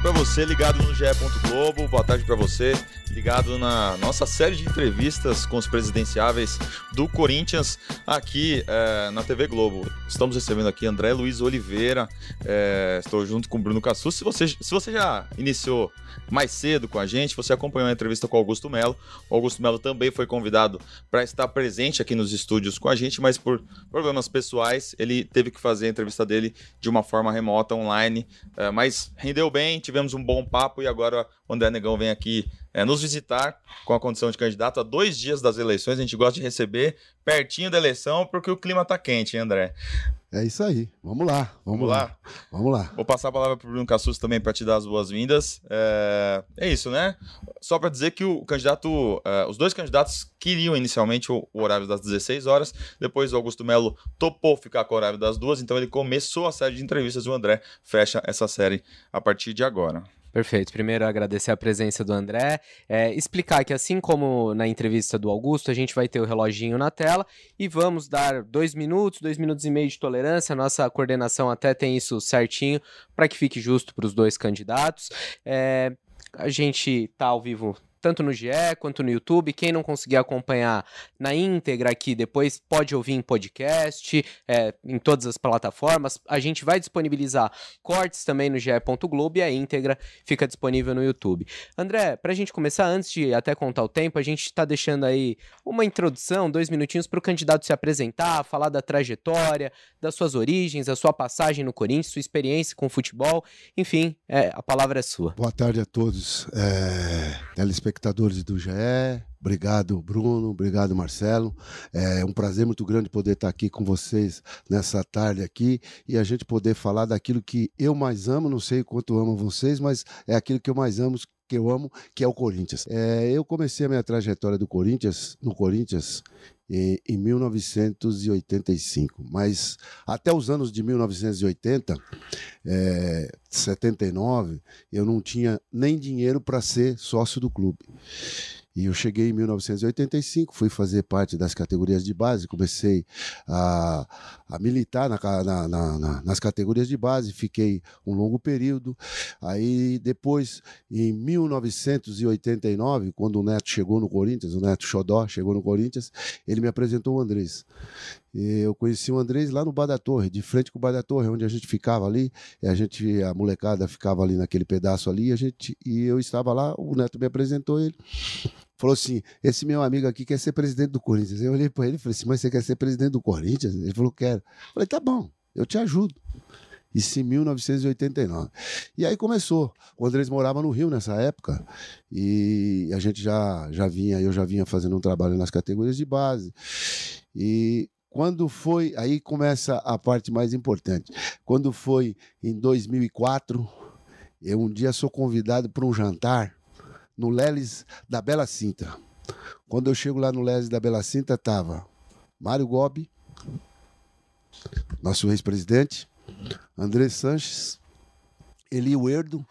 Para você ligado no GE. Globo. Boa tarde para você ligado na nossa série de entrevistas com os presidenciáveis do Corinthians aqui é, na TV Globo. Estamos recebendo aqui André Luiz Oliveira. É, estou junto com Bruno Cassus. Se você, se você já iniciou mais cedo com a gente, você acompanhou a entrevista com Augusto Melo. O Augusto Melo também foi convidado para estar presente aqui nos estúdios com a gente, mas por problemas pessoais ele teve que fazer a entrevista dele de uma forma remota, online. É, mas rendeu bem, tivemos um bom papo e agora o André Negão vem aqui é, nos visitar com a condição de candidato a dois dias das eleições. A gente gosta de receber pertinho da eleição porque o clima tá quente, hein, André? É isso aí. Vamos lá. Vamos, vamos lá. lá. Vamos lá. Vou passar a palavra para o Bruno Cassus também para te dar as boas-vindas. É... é, isso, né? Só para dizer que o candidato, é, os dois candidatos queriam inicialmente o, o, horário das 16 horas, depois o Augusto Melo topou ficar com o horário das duas, então ele começou a série de entrevistas e o André fecha essa série a partir de agora. Perfeito. Primeiro, agradecer a presença do André. É, explicar que, assim como na entrevista do Augusto, a gente vai ter o reloginho na tela e vamos dar dois minutos, dois minutos e meio de tolerância. Nossa coordenação até tem isso certinho para que fique justo para os dois candidatos. É, a gente tá ao vivo tanto no GE quanto no YouTube. Quem não conseguir acompanhar na íntegra aqui, depois pode ouvir em podcast, é, em todas as plataformas. A gente vai disponibilizar cortes também no GE. Globo e a íntegra fica disponível no YouTube. André, para a gente começar, antes de até contar o tempo, a gente está deixando aí uma introdução, dois minutinhos para o candidato se apresentar, falar da trajetória, das suas origens, a sua passagem no Corinthians, sua experiência com o futebol. Enfim, é, a palavra é sua. Boa tarde a todos. É, telespectadores do GE. Obrigado, Bruno. Obrigado, Marcelo. É um prazer muito grande poder estar aqui com vocês nessa tarde aqui e a gente poder falar daquilo que eu mais amo. Não sei quanto amo vocês, mas é aquilo que eu mais amo, que eu amo, que é o Corinthians. É, eu comecei a minha trajetória do Corinthians, no Corinthians, em, em 1985, mas até os anos de 1980, é, 79, eu não tinha nem dinheiro para ser sócio do clube. E eu cheguei em 1985, fui fazer parte das categorias de base, comecei a, a militar na, na, na, nas categorias de base, fiquei um longo período. Aí depois, em 1989, quando o Neto chegou no Corinthians, o Neto Xodó chegou no Corinthians, ele me apresentou o Andrés. Eu conheci o Andrés lá no Bar da Torre, de frente com o Bar da Torre, onde a gente ficava ali. a gente, a molecada ficava ali naquele pedaço ali, a gente, e eu estava lá, o Neto me apresentou ele falou assim: esse meu amigo aqui quer ser presidente do Corinthians. Eu olhei para ele e falei assim: mas você quer ser presidente do Corinthians? Ele falou: quero. Eu falei: tá bom, eu te ajudo. Isso em 1989. E aí começou. O Andrés morava no Rio nessa época e a gente já, já vinha, eu já vinha fazendo um trabalho nas categorias de base. E quando foi, aí começa a parte mais importante. Quando foi em 2004, eu um dia sou convidado para um jantar no Leles da Bela Cinta. Quando eu chego lá no Leles da Bela Cinta, tava Mário Gobi, nosso ex-presidente, André Sanches, Eli Werdo,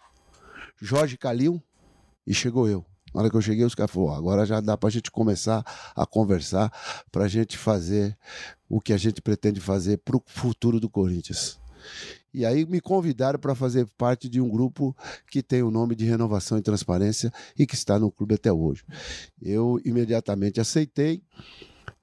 Jorge Calil e chegou eu. Na hora que eu cheguei, os caras falaram: agora já dá para a gente começar a conversar, para a gente fazer o que a gente pretende fazer para o futuro do Corinthians. E aí me convidaram para fazer parte de um grupo que tem o nome de Renovação e Transparência e que está no clube até hoje. Eu imediatamente aceitei.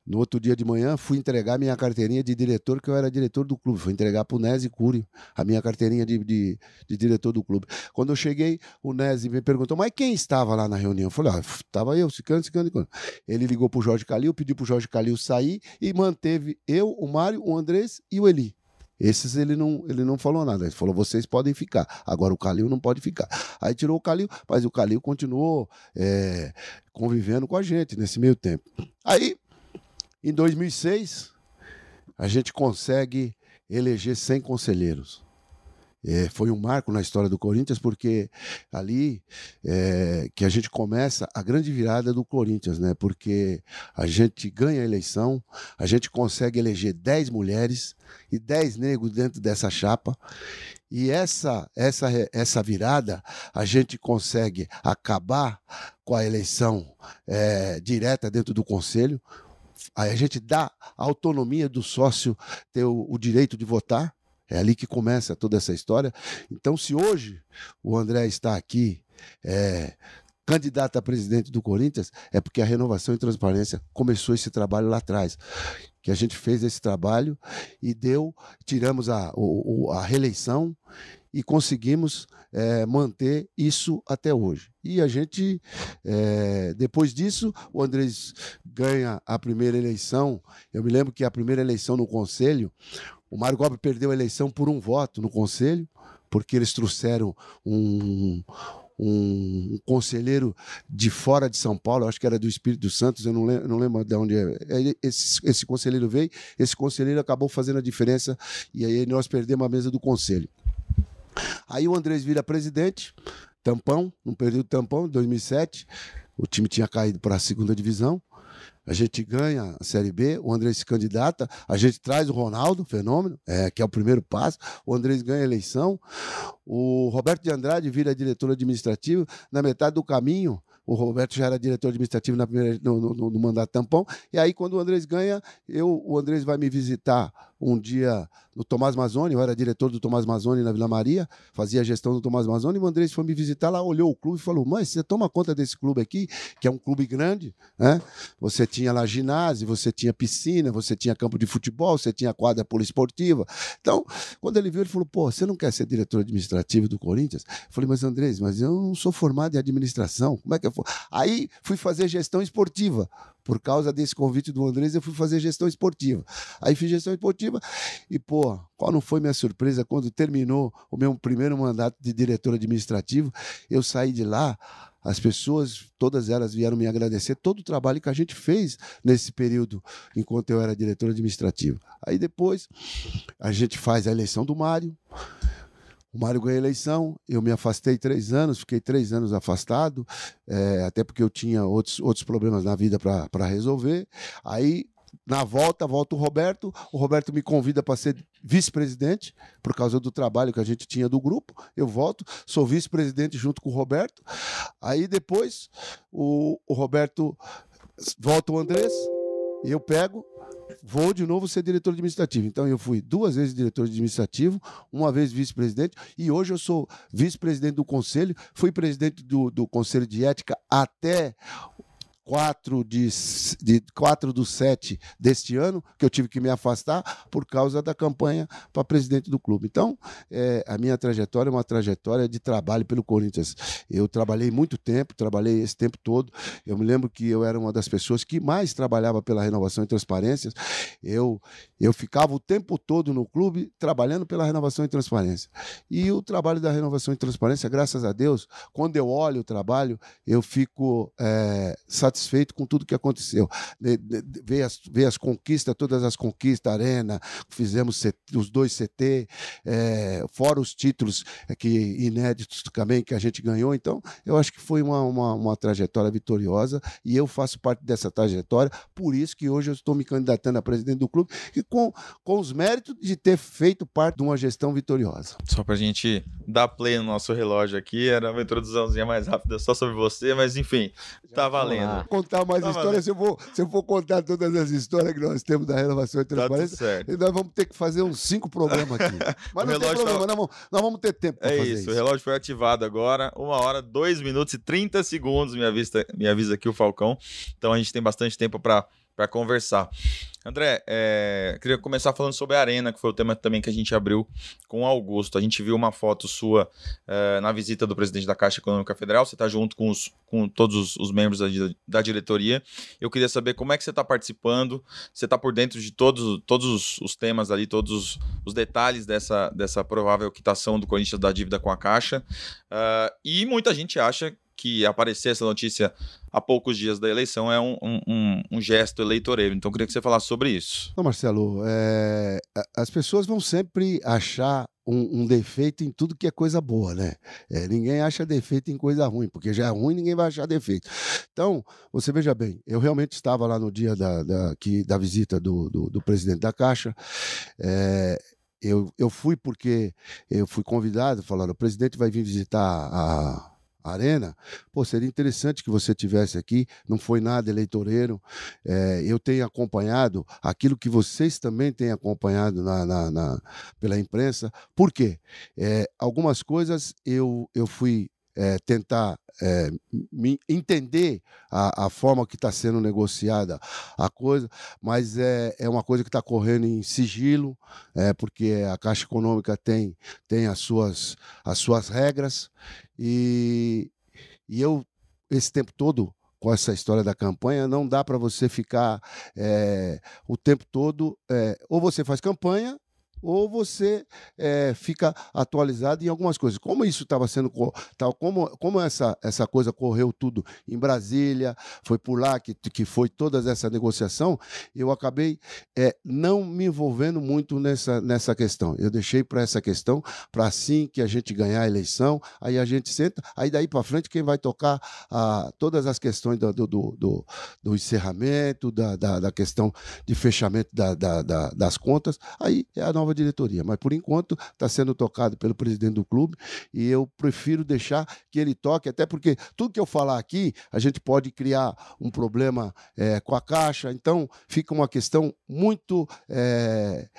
No outro dia de manhã, fui entregar minha carteirinha de diretor, que eu era diretor do clube. Fui entregar para o Nese Curio, a minha carteirinha de, de, de, diretor do clube. Quando eu cheguei, o Nese me perguntou, mas quem estava lá na reunião? Eu falei, ah, estava eu, Cicano, Cicano, Cicano. Ele ligou para o Jorge Calil, pediu para o Jorge Calil sair e manteve eu, o Mário, o Andrés e o Eli. Esses ele não, ele não falou nada. Ele falou: vocês podem ficar. Agora o Calil não pode ficar. Aí tirou o Calil, mas o Calil continuou é, convivendo com a gente nesse meio tempo. Aí, em 2006, a gente consegue eleger 100 conselheiros. É, foi um marco na história do Corinthians, porque ali é, que a gente começa a grande virada do Corinthians, né? Porque a gente ganha a eleição, a gente consegue eleger 10 mulheres e 10 negros dentro dessa chapa. E essa, essa, essa virada, a gente consegue acabar com a eleição é, direta dentro do conselho. Aí a gente dá a autonomia do sócio ter o, o direito de votar. É ali que começa toda essa história. Então, se hoje o André está aqui é, candidato a presidente do Corinthians, é porque a renovação e transparência começou esse trabalho lá atrás. Que a gente fez esse trabalho e deu, tiramos a, a reeleição e conseguimos é, manter isso até hoje. E a gente, é, depois disso, o Andrés ganha a primeira eleição. Eu me lembro que a primeira eleição no Conselho, o Mário Gobi perdeu a eleição por um voto no Conselho, porque eles trouxeram um, um, conselheiro de fora de São Paulo, acho que era do Espírito Santo, eu não lembro, não lembro de onde é. Esse, esse conselheiro veio, esse conselheiro acabou fazendo a diferença e aí nós perdemos a mesa do conselho. Aí o Andrés vira presidente, tampão, num período tampão, 2007. O time tinha caído para a segunda divisão. A gente ganha a Série B, o Andrés se candidata, a gente traz o Ronaldo, fenômeno, é, que é o primeiro passo. O Andrés ganha a eleição. O Roberto de Andrade vira diretor administrativo. Na metade do caminho, o Roberto já era diretor administrativo na primeira, no, no, no mandato tampão. E aí, quando o Andrés ganha, eu, o Andrés vai me visitar um dia no Tomás Mazzoni, eu era diretor do Tomás Mazzoni na Vila Maria, fazia a gestão do Tomás Mazzoni, e o Andrés foi me visitar lá, olhou o clube e falou: Mãe, você toma conta desse clube aqui, que é um clube grande, né? Você tinha lá ginásio, você tinha piscina, você tinha campo de futebol, você tinha quadra poliesportiva. Então, quando ele viu, ele falou: Pô, você não quer ser diretor administrativo do Corinthians? Eu falei: Mas Andrés, mas eu não sou formado em administração, como é que eu for? Aí fui fazer gestão esportiva por causa desse convite do Andrés, eu fui fazer gestão esportiva. Aí fiz gestão esportiva e, pô, qual não foi minha surpresa quando terminou o meu primeiro mandato de diretor administrativo? Eu saí de lá, as pessoas, todas elas vieram me agradecer todo o trabalho que a gente fez nesse período, enquanto eu era diretor administrativo. Aí depois, a gente faz a eleição do Mário. O Mário ganhou a eleição, eu me afastei três anos, fiquei três anos afastado, é, até porque eu tinha outros, outros problemas na vida para resolver. Aí, na volta, volta o Roberto. O Roberto me convida para ser vice-presidente, por causa do trabalho que a gente tinha do grupo. Eu volto, sou vice-presidente junto com o Roberto. Aí depois, o, o Roberto volta o Andrés, eu pego, vou de novo ser diretor administrativo. Então eu fui duas vezes diretor administrativo, uma vez vice-presidente, e hoje eu sou vice-presidente do conselho, fui presidente do, do conselho de ética até 4 de, de 4 do 7 deste ano, que eu tive que me afastar por causa da campanha para presidente do clube. Então, é, a minha trajetória é uma trajetória de trabalho pelo Corinthians. Eu trabalhei muito tempo, trabalhei esse tempo todo. Eu me lembro que eu era uma das pessoas que mais trabalhava pela renovação e transparência. Eu, eu ficava o tempo todo no clube trabalhando pela renovação e transparência. E o trabalho da renovação e transparência, graças a Deus, quando eu olho o trabalho, eu fico é, satisfeito satisfeito com tudo que aconteceu. Ver as, ver as conquistas, todas as conquistas, Arena, fizemos os dois CT, é, fora os títulos é, que inéditos também que a gente ganhou. Então, eu acho que foi uma, uma, uma trajetória vitoriosa e eu faço parte dessa trajetória. Por isso que hoje eu estou me candidatando a presidente do clube e com, com os méritos de ter feito parte de uma gestão vitoriosa. Só para a gente dar play no nosso relógio aqui, era uma introduçãozinha mais rápida só sobre você, mas enfim, tá valendo contar mais tá histórias. Se eu, for, se eu for contar todas as histórias que nós temos da renovação e tá transparência, tá nós vamos ter que fazer uns cinco programas aqui. Mas não tem problema, tá... nós, vamos, nós, vamos, ter tempo para é fazer isso. isso. O relógio foi ativado agora, uma hora, dois minutos e 30 segundos, me avisa, me avisa aqui o Falcão. Então a gente tem bastante tempo para para conversar. André, é, queria começar falando sobre a Arena, que foi o tema também que a gente abriu com Augusto. A gente viu uma foto sua é, na visita do presidente da Caixa Econômica Federal. Você está junto com, os, com todos os, os membros da, da, diretoria. Eu queria saber como é que você está participando. Você está por dentro de todos, todos os, os temas ali, todos os, os, detalhes dessa, dessa provável quitação do Corinthians da dívida com a Caixa. Uh, e muita gente acha que aparecer essa notícia há poucos dias da eleição é um, um, um gesto eleitoreiro. Então, queria que você falasse sobre isso. Não, Marcelo, é... as pessoas vão sempre achar um, um, defeito em tudo que é coisa boa, né? É, ninguém acha defeito em coisa ruim, porque já é ruim, ninguém vai achar defeito. Então, você veja bem, eu realmente estava lá no dia da, da, que, da visita do, do, do presidente da Caixa. É, eu, eu fui porque eu fui convidado, falaram, o presidente vai vir visitar a, Arena, pô, seria interessante que você tivesse aqui, não foi nada eleitoreiro. É, eu tenho acompanhado aquilo que vocês também têm acompanhado na, na, na pela imprensa. Por quê? É, algumas coisas eu, eu fui é, tentar é, entender a, a, forma que está sendo negociada a coisa, mas é, é uma coisa que está correndo em sigilo, é, porque a Caixa Econômica tem, tem as, suas, as suas regras, e, e eu, esse tempo todo, com essa história da campanha, não dá para você ficar é, o tempo todo. É, ou você faz campanha ou você é, fica atualizado em algumas coisas. Como isso estava sendo, tal, como, como essa, essa coisa correu tudo em Brasília, foi por lá que, que foi toda essa negociação, eu acabei é, não me envolvendo muito nessa, nessa questão. Eu deixei para essa questão, para assim que a gente ganhar a eleição, aí a gente senta, aí daí para frente quem vai tocar a, todas as questões do, do, do, do encerramento, da, da, da, questão de fechamento da, da, das contas, aí é a nova diretoria, mas por enquanto está sendo tocado pelo presidente do clube e eu prefiro deixar que ele toque, até porque tudo que eu falar aqui, a gente pode criar um problema é, com a Caixa, então fica uma questão muito. É,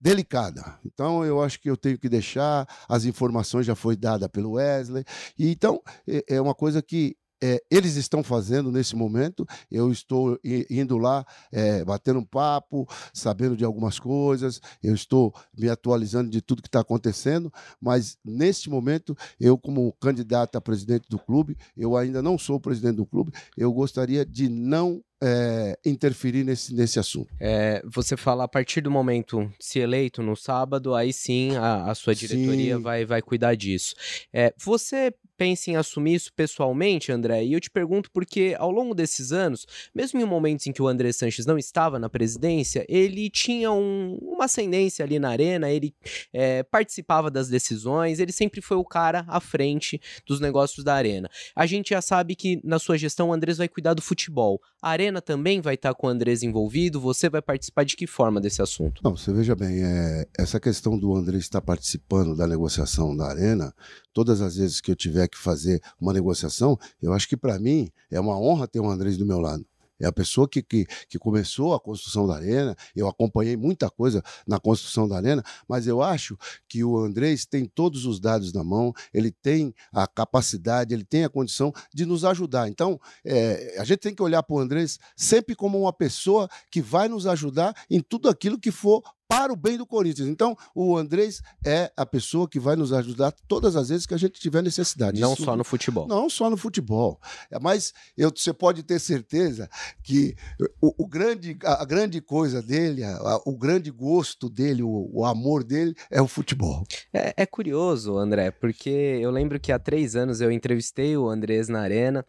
delicada. Então eu acho que eu tenho que deixar, as informações já foi dada pelo Wesley. E então é, é uma coisa que é, eles estão fazendo nesse momento. Eu estou indo lá, é, batendo um papo, sabendo de algumas coisas, eu estou me atualizando de tudo que está acontecendo, mas neste momento, eu, como candidato a presidente do clube, eu ainda não sou presidente do clube, eu gostaria de não é, interferir nesse, nesse assunto. É, você fala a partir do momento se eleito no sábado, aí sim a, a sua diretoria vai, vai cuidar disso. É, você pensa em assumir isso pessoalmente, André? E eu te pergunto porque ao longo desses anos, mesmo em momentos em que o André Sanches não estava na presidência, ele tinha um, uma ascendência ali na arena, ele é, participava das decisões, ele sempre foi o cara à frente dos negócios da arena. A gente já sabe que na sua gestão o Andrés vai cuidar do futebol. A arena também vai estar com o Andrés envolvido? Você vai participar de que forma desse assunto? Não, você veja bem, é, essa questão do Andrés estar participando da negociação da arena, todas as vezes que eu tiver que fazer uma negociação, eu acho que para mim é uma honra ter o Andrés do meu lado. É a pessoa que, que, que, começou a construção da arena. Eu acompanhei muita coisa na construção da arena, mas eu acho que o Andrés tem todos os dados na mão, ele tem a capacidade, ele tem a condição de nos ajudar. Então, é, a gente tem que olhar para o Andrés sempre como uma pessoa que vai nos ajudar em tudo aquilo que for para o bem do Corinthians. Então, o Andrés é a pessoa que vai nos ajudar todas as vezes que a gente tiver necessidade. Não Isso, só no futebol. Não só no futebol. É, mas eu, você pode ter certeza que o, o grande, a grande coisa dele, a, o grande gosto dele, o, o, amor dele é o futebol. É, é, curioso, André, porque eu lembro que há três anos eu entrevistei o Andrés na Arena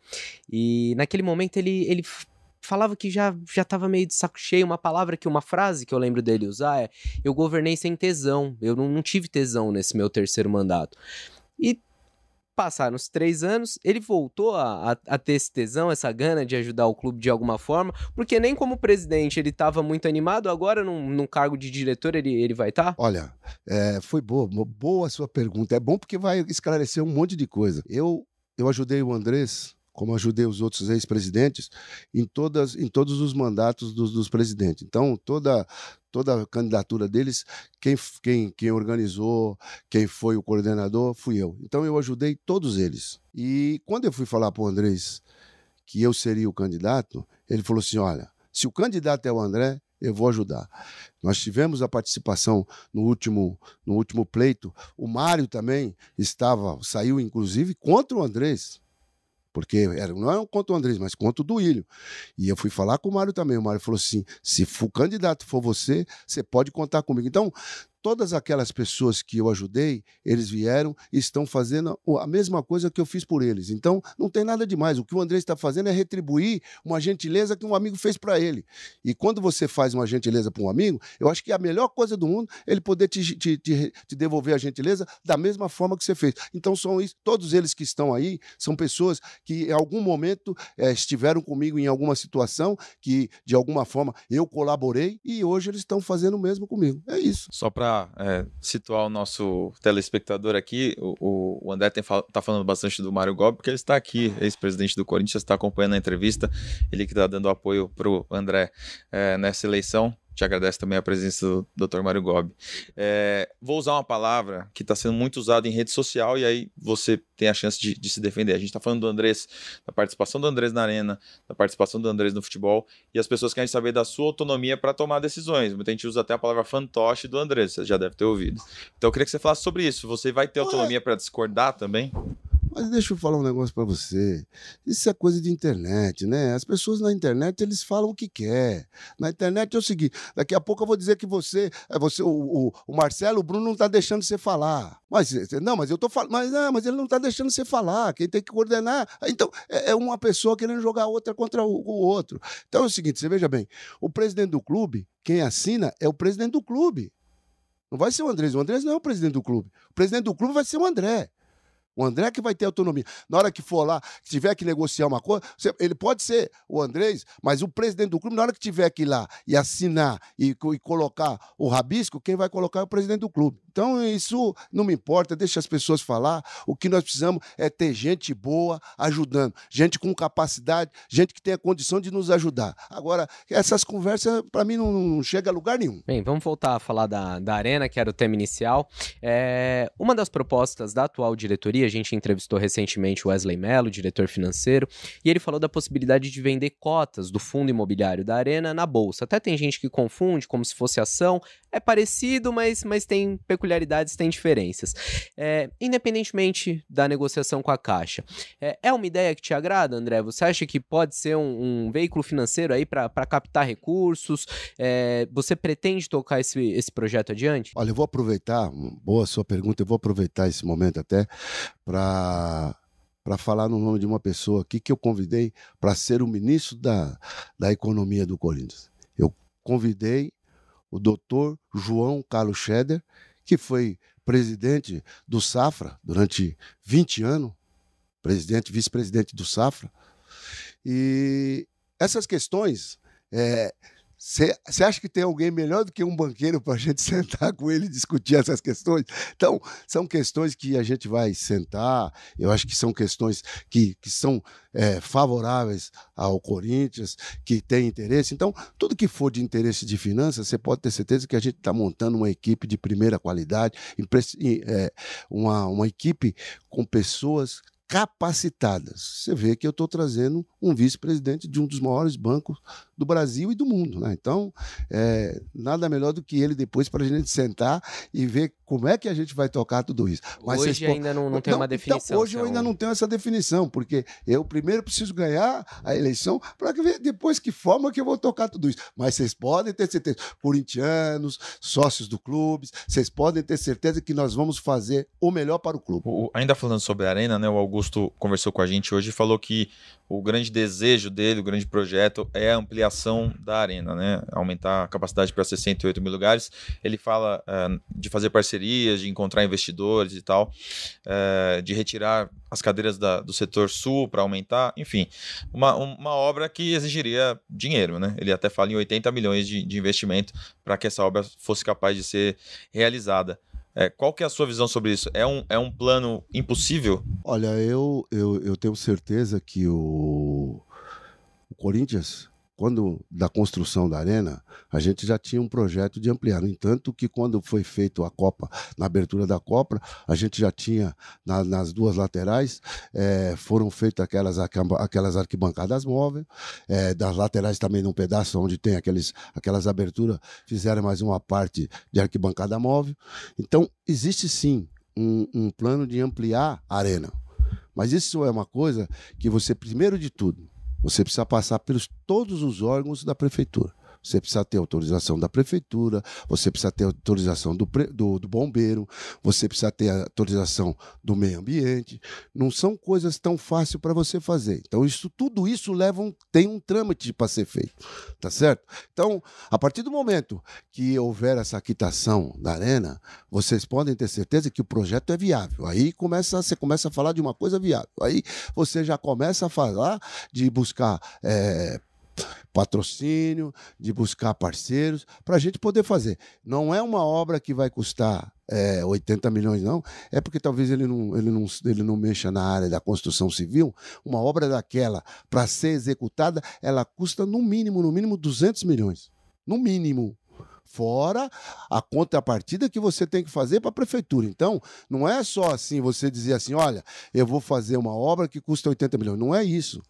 e naquele momento ele, ele falava que já já estava meio de saco cheio. Uma palavra que, uma frase que eu lembro dele usar é: Eu governei sem tesão. Eu não, não tive tesão nesse meu terceiro mandato. E passaram os três anos, ele voltou a, a, a, ter esse tesão, essa gana de ajudar o clube de alguma forma, porque nem como presidente ele estava muito animado, agora num, num, cargo de diretor ele, ele vai estar? Tá? Olha, é, foi boa, boa a sua pergunta. É bom porque vai esclarecer um monte de coisa. Eu, eu ajudei o Andrés como ajudei os outros ex-presidentes, em, todas, em todos os mandatos dos, dos, presidentes. Então, toda, toda a candidatura deles, quem, quem, quem organizou, quem foi o coordenador, fui eu. Então, eu ajudei todos eles. E quando eu fui falar para o Andrés que eu seria o candidato, ele falou assim: olha, se o candidato é o André, eu vou ajudar. Nós tivemos a participação no último, no último pleito. O Mário também estava, saiu inclusive contra o Andrés porque era, não é um conto do Andrés, mas conto do Ilho. E eu fui falar com o Mário também. O Mário falou assim: se o candidato for você, você pode contar comigo. Então, todas aquelas pessoas que eu ajudei, eles vieram e estão fazendo a mesma coisa que eu fiz por eles. Então, não tem nada demais. O que o André está fazendo é retribuir uma gentileza que um amigo fez para ele. E quando você faz uma gentileza para um amigo, eu acho que a melhor coisa do mundo é ele poder te, te, te, te devolver a gentileza da mesma forma que você fez. Então, são isso, todos eles que estão aí são pessoas que em algum momento é, estiveram comigo em alguma situação que, de alguma forma, eu colaborei e hoje eles estão fazendo o mesmo comigo. É isso. Só para é, situar o nosso telespectador aqui, o, o André está falando bastante do Mário Gobi, porque ele está aqui, ex-presidente do Corinthians, está acompanhando a entrevista, ele que está dando apoio para o André é, nessa eleição te agradece também a presença do Dr. Mário Gobi. É, vou usar uma palavra que está sendo muito usada em rede social e aí você tem a chance de, de se defender. A gente está falando do Andrés, da participação do Andrés na arena, da participação do Andrés no futebol e as pessoas querem saber da sua autonomia para tomar decisões. Muita gente usa até a palavra fantoche do Andrés, você já deve ter ouvido. Então eu queria que você falasse sobre isso. Você vai ter autonomia para discordar também? Mas deixa eu falar um negócio para você. Isso é coisa de internet, né? As pessoas na internet eles falam o que quer. Na internet é o seguinte: daqui a pouco eu vou dizer que você, é você, o, o, o Marcelo, o Bruno não está deixando você falar. Mas não, mas eu tô falando, mas não, mas ele não está deixando você falar. Quem tem que coordenar? Então é, é uma pessoa querendo jogar outra contra o, o outro. Então é o seguinte: você veja bem, o presidente do clube, quem assina é o presidente do clube. Não vai ser o Andrés. O Andrés não é o presidente do clube. O presidente do clube vai ser o André. O André que vai ter autonomia. Na hora que for lá, que tiver que negociar uma coisa, ele pode ser o Andrés, mas o presidente do clube, na hora que tiver que ir lá e assinar e, e colocar o rabisco, quem vai colocar é o presidente do clube. Então, isso não me importa, deixa as pessoas falar. O que nós precisamos é ter gente boa ajudando, gente com capacidade, gente que tenha condição de nos ajudar. Agora, essas conversas, para mim, não, não, chega a lugar nenhum. Bem, vamos voltar a falar da, da Arena, que era o tema inicial. É, uma das propostas da atual diretoria, a gente entrevistou recentemente o Wesley Mello, diretor financeiro, e ele falou da possibilidade de vender cotas do fundo imobiliário da Arena na bolsa. Até tem gente que confunde como se fosse ação. É parecido, mas, mas tem peculiaridades têm diferenças. É, independentemente da negociação com a Caixa, é, é, uma ideia que te agrada, André? Você acha que pode ser um, um veículo financeiro aí para captar recursos? É, você pretende tocar esse, esse projeto adiante? Olha, eu vou aproveitar, boa sua pergunta, eu vou aproveitar esse momento até para para falar no nome de uma pessoa aqui que eu convidei para ser o ministro da, da Economia do Corinthians. Eu convidei o doutor João Carlos Scheder, que foi presidente do Safra durante 20 anos, presidente, vice-presidente do Safra. E essas questões é, você acha que tem alguém melhor do que um banqueiro para a gente sentar com ele e discutir essas questões? Então, são questões que a gente vai sentar, eu acho que são questões que, que são é, favoráveis ao Corinthians, que tem interesse. Então, tudo que for de interesse de finanças, você pode ter certeza que a gente está montando uma equipe de primeira qualidade, é, uma, uma equipe com pessoas capacitadas. Você vê que eu estou trazendo um vice-presidente de um dos maiores bancos do Brasil e do mundo. Né? Então, é, nada melhor do que ele depois para a gente sentar e ver como é que a gente vai tocar tudo isso. Mas hoje vocês, ainda não, não tem não, uma então, definição. Então, hoje eu ainda não tenho essa definição, porque eu primeiro preciso ganhar a eleição para ver depois que forma que eu vou tocar tudo isso. Mas vocês podem ter certeza, corintianos, sócios do clube, vocês podem ter certeza que nós vamos fazer o melhor para o clube. O, ainda falando sobre a Arena, né, o Augusto conversou com a gente hoje e falou que o grande desejo dele, o grande projeto é a ampliação da arena, né? Aumentar a capacidade para 68 mil lugares. Ele fala uh, de fazer parcerias, de encontrar investidores e tal, uh, de retirar as cadeiras da, do setor sul para aumentar, enfim, uma, uma obra que exigiria dinheiro, né? Ele até fala em 80 milhões de, de investimento para que essa obra fosse capaz de ser realizada. É, qual que é a sua visão sobre isso? É um, é um plano impossível? Olha, eu, eu, eu tenho certeza que o, o Corinthians quando da construção da arena, a gente já tinha um projeto de ampliar. No entanto, que quando foi feito a Copa, na abertura da Copa, a gente já tinha na, nas duas laterais é, foram feitas aquelas, aquelas arquibancadas móveis, é, das laterais também num pedaço onde tem aqueles, aquelas aberturas, fizeram mais uma parte de arquibancada móvel. Então, existe sim um, um plano de ampliar a arena. Mas isso é uma coisa que você, primeiro de tudo, você precisa passar pelos todos os órgãos da prefeitura. Você precisa ter autorização da prefeitura, você precisa ter autorização do, do, do, bombeiro, você precisa ter autorização do meio ambiente. Não são coisas tão fáceis para você fazer. Então, isso, tudo isso leva um, tem um trâmite para ser feito. Tá certo? Então, a partir do momento que houver essa quitação da arena, vocês podem ter certeza que o projeto é viável. Aí começa, você começa a falar de uma coisa viável. Aí você já começa a falar de buscar. É, patrocínio, de buscar parceiros, para a gente poder fazer. Não é uma obra que vai custar é, 80 milhões, não. É porque talvez ele não, ele, não, ele não mexa na área da construção civil. Uma obra daquela, para ser executada, ela custa no mínimo, no mínimo 200 milhões. No mínimo fora a contrapartida que você tem que fazer para a prefeitura. Então, não é só assim você dizer assim, olha, eu vou fazer uma obra que custa 80 milhões. Não é isso.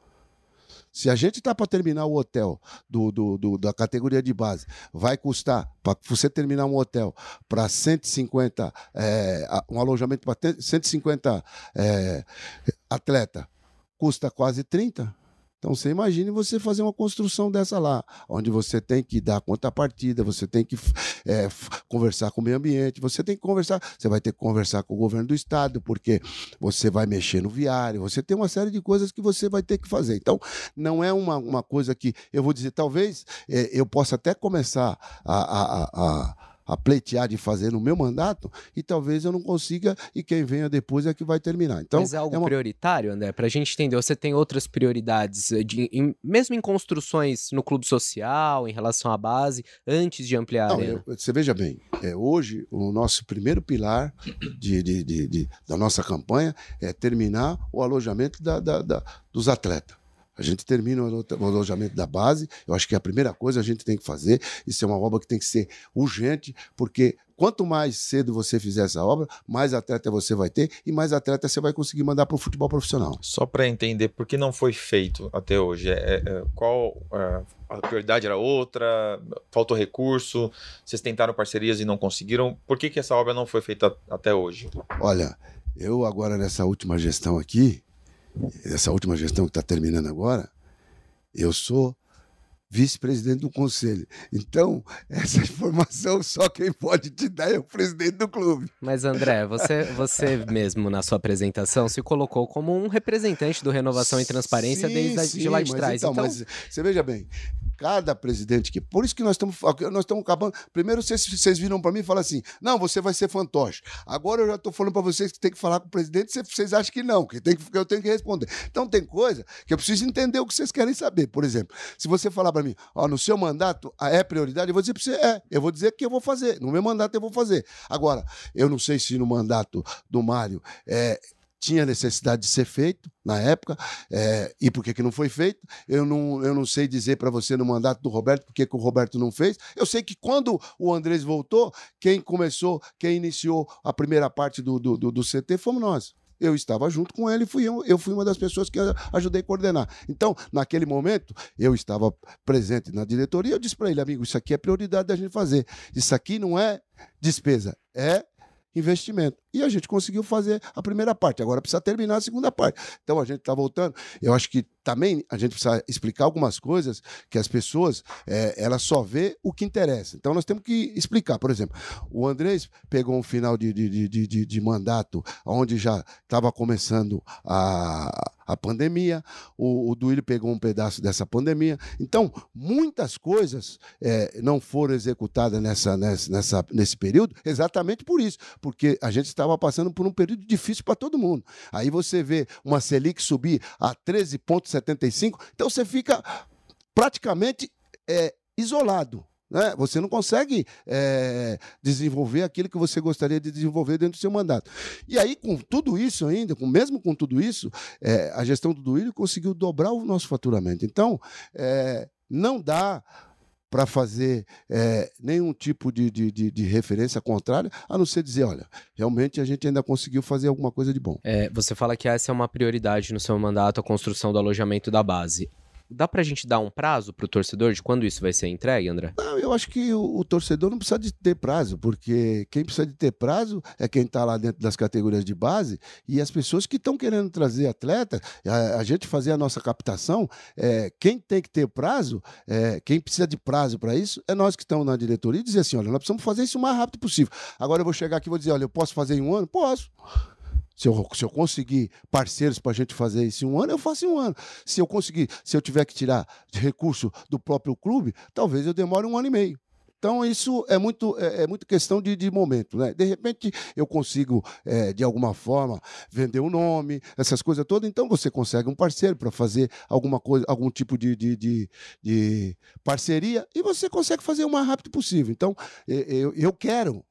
Se a gente está para terminar o hotel do, do, do, da categoria de base, vai custar, para você terminar um hotel para 150, é, um alojamento para 150 é, atleta, custa quase 30. Então você imagine você fazer uma construção dessa lá, onde você tem que dar contrapartida, você tem que é, conversar com o meio ambiente, você tem que conversar, você vai ter que conversar com o governo do estado, porque você vai mexer no viário, você tem uma série de coisas que você vai ter que fazer. Então, não é uma, uma coisa que eu vou dizer, talvez é, eu possa até começar a, a, a, a a pleitear de fazer no meu mandato e talvez eu não consiga e quem venha depois é que vai terminar. Então, Mas é algo é uma... prioritário, André? Para a gente entender, você tem outras prioridades, eh, de, em, mesmo em construções no clube social, em relação à base, antes de ampliar não, a arena? Eu, você veja bem, é, hoje o nosso primeiro pilar de, de, de, de da nossa campanha é terminar o alojamento da, da, da, dos atletas. A gente termina o alojamento da base. Eu acho que é a primeira coisa a gente tem que fazer. Isso é uma obra que tem que ser urgente, porque quanto mais cedo você fizer essa obra, mais atleta você vai ter e mais atleta você vai conseguir mandar para o futebol profissional. Só para entender por que não foi feito até hoje, é, é, é qual é, a prioridade era outra, faltou recurso, vocês tentaram parcerias e não conseguiram. Por que, que essa obra não foi feita até hoje? Olha, eu agora nessa última gestão aqui, essa última gestão que está terminando agora, eu sou vice-presidente do conselho. Então, essa informação só quem pode te dar é o presidente do clube. Mas, André, você, você mesmo, na sua apresentação, se colocou como um representante do Renovação e Transparência sim, desde sim, de lá de trás. Então, então, mas você veja bem, cada presidente que. Por isso que nós estamos nós estamos acabando. Primeiro vocês, vocês viram para mim e falaram assim: não, você vai ser fantoche. Agora eu já estou falando para vocês que tem que falar com o presidente, vocês acham que não, que, tem que eu tenho que responder. Então tem coisa que eu preciso entender o que vocês querem saber. Por exemplo, se você falar para ó, no seu mandato é prioridade, eu vou dizer para você, é, eu vou dizer que eu vou fazer. No meu mandato eu vou fazer. Agora, eu não sei se no mandato do Mário é, tinha necessidade de ser feito na época, é, e por que, que não foi feito. Eu não, eu não sei dizer para você no mandato do Roberto por que, que o Roberto não fez. Eu sei que quando o Andrés voltou, quem começou, quem iniciou a primeira parte do, do, do, do CT fomos nós. Eu estava junto com ele, fui eu, eu fui uma das pessoas que ajudei a coordenar. Então, naquele momento, eu estava presente na diretoria, eu disse para ele, amigo, isso aqui é prioridade da gente fazer. Isso aqui não é despesa, é investimento. E a gente conseguiu fazer a primeira parte, agora precisa terminar a segunda parte. Então a gente está voltando. Eu acho que também a gente precisa explicar algumas coisas que as pessoas é, elas só vê o que interessa. Então nós temos que explicar. Por exemplo, o Andrés pegou um final de, de, de, de, de mandato onde já estava começando a, a pandemia, o, o Duílio pegou um pedaço dessa pandemia. Então, muitas coisas é, não foram executadas nessa, nessa, nessa, nesse período exatamente por isso, porque a gente estava passando por um período difícil para todo mundo. Aí você vê uma Selic subir a 13,75, então você fica praticamente é, isolado. Né? Você não consegue é, desenvolver aquilo que você gostaria de desenvolver dentro do seu mandato. E aí, com tudo isso ainda, com, mesmo com tudo isso, é, a gestão do Duílio conseguiu dobrar o nosso faturamento. Então, é, não dá para fazer é, nenhum tipo de, de, de, de, referência contrária, a não ser dizer, olha, realmente a gente ainda conseguiu fazer alguma coisa de bom. É, você fala que essa é uma prioridade no seu mandato, a construção do alojamento da base. Dá pra gente dar um prazo pro torcedor de quando isso vai ser entregue, André? Não, eu acho que o, o, torcedor não precisa de ter prazo, porque quem precisa de ter prazo é quem está lá dentro das categorias de base e as pessoas que estão querendo trazer atleta, a, a, gente fazer a nossa captação, é, quem tem que ter prazo, é, quem precisa de prazo para isso, é nós que estamos na diretoria e dizer assim, olha, nós precisamos fazer isso o mais rápido possível. Agora eu vou chegar aqui e vou dizer, olha, eu posso fazer em um ano? Posso. Se eu, se eu conseguir parceiros para a gente fazer isso em um ano, eu faço em um ano. Se eu conseguir, se eu tiver que tirar recurso do próprio clube, talvez eu demore um ano e meio. Então, isso é muito, é, é muito questão de, de, momento. Né? De repente, eu consigo, é, de alguma forma, vender o um nome, essas coisas todas. Então, você consegue um parceiro para fazer alguma coisa, algum tipo de, de, de, de, parceria e você consegue fazer o mais rápido possível. Então, eu, eu quero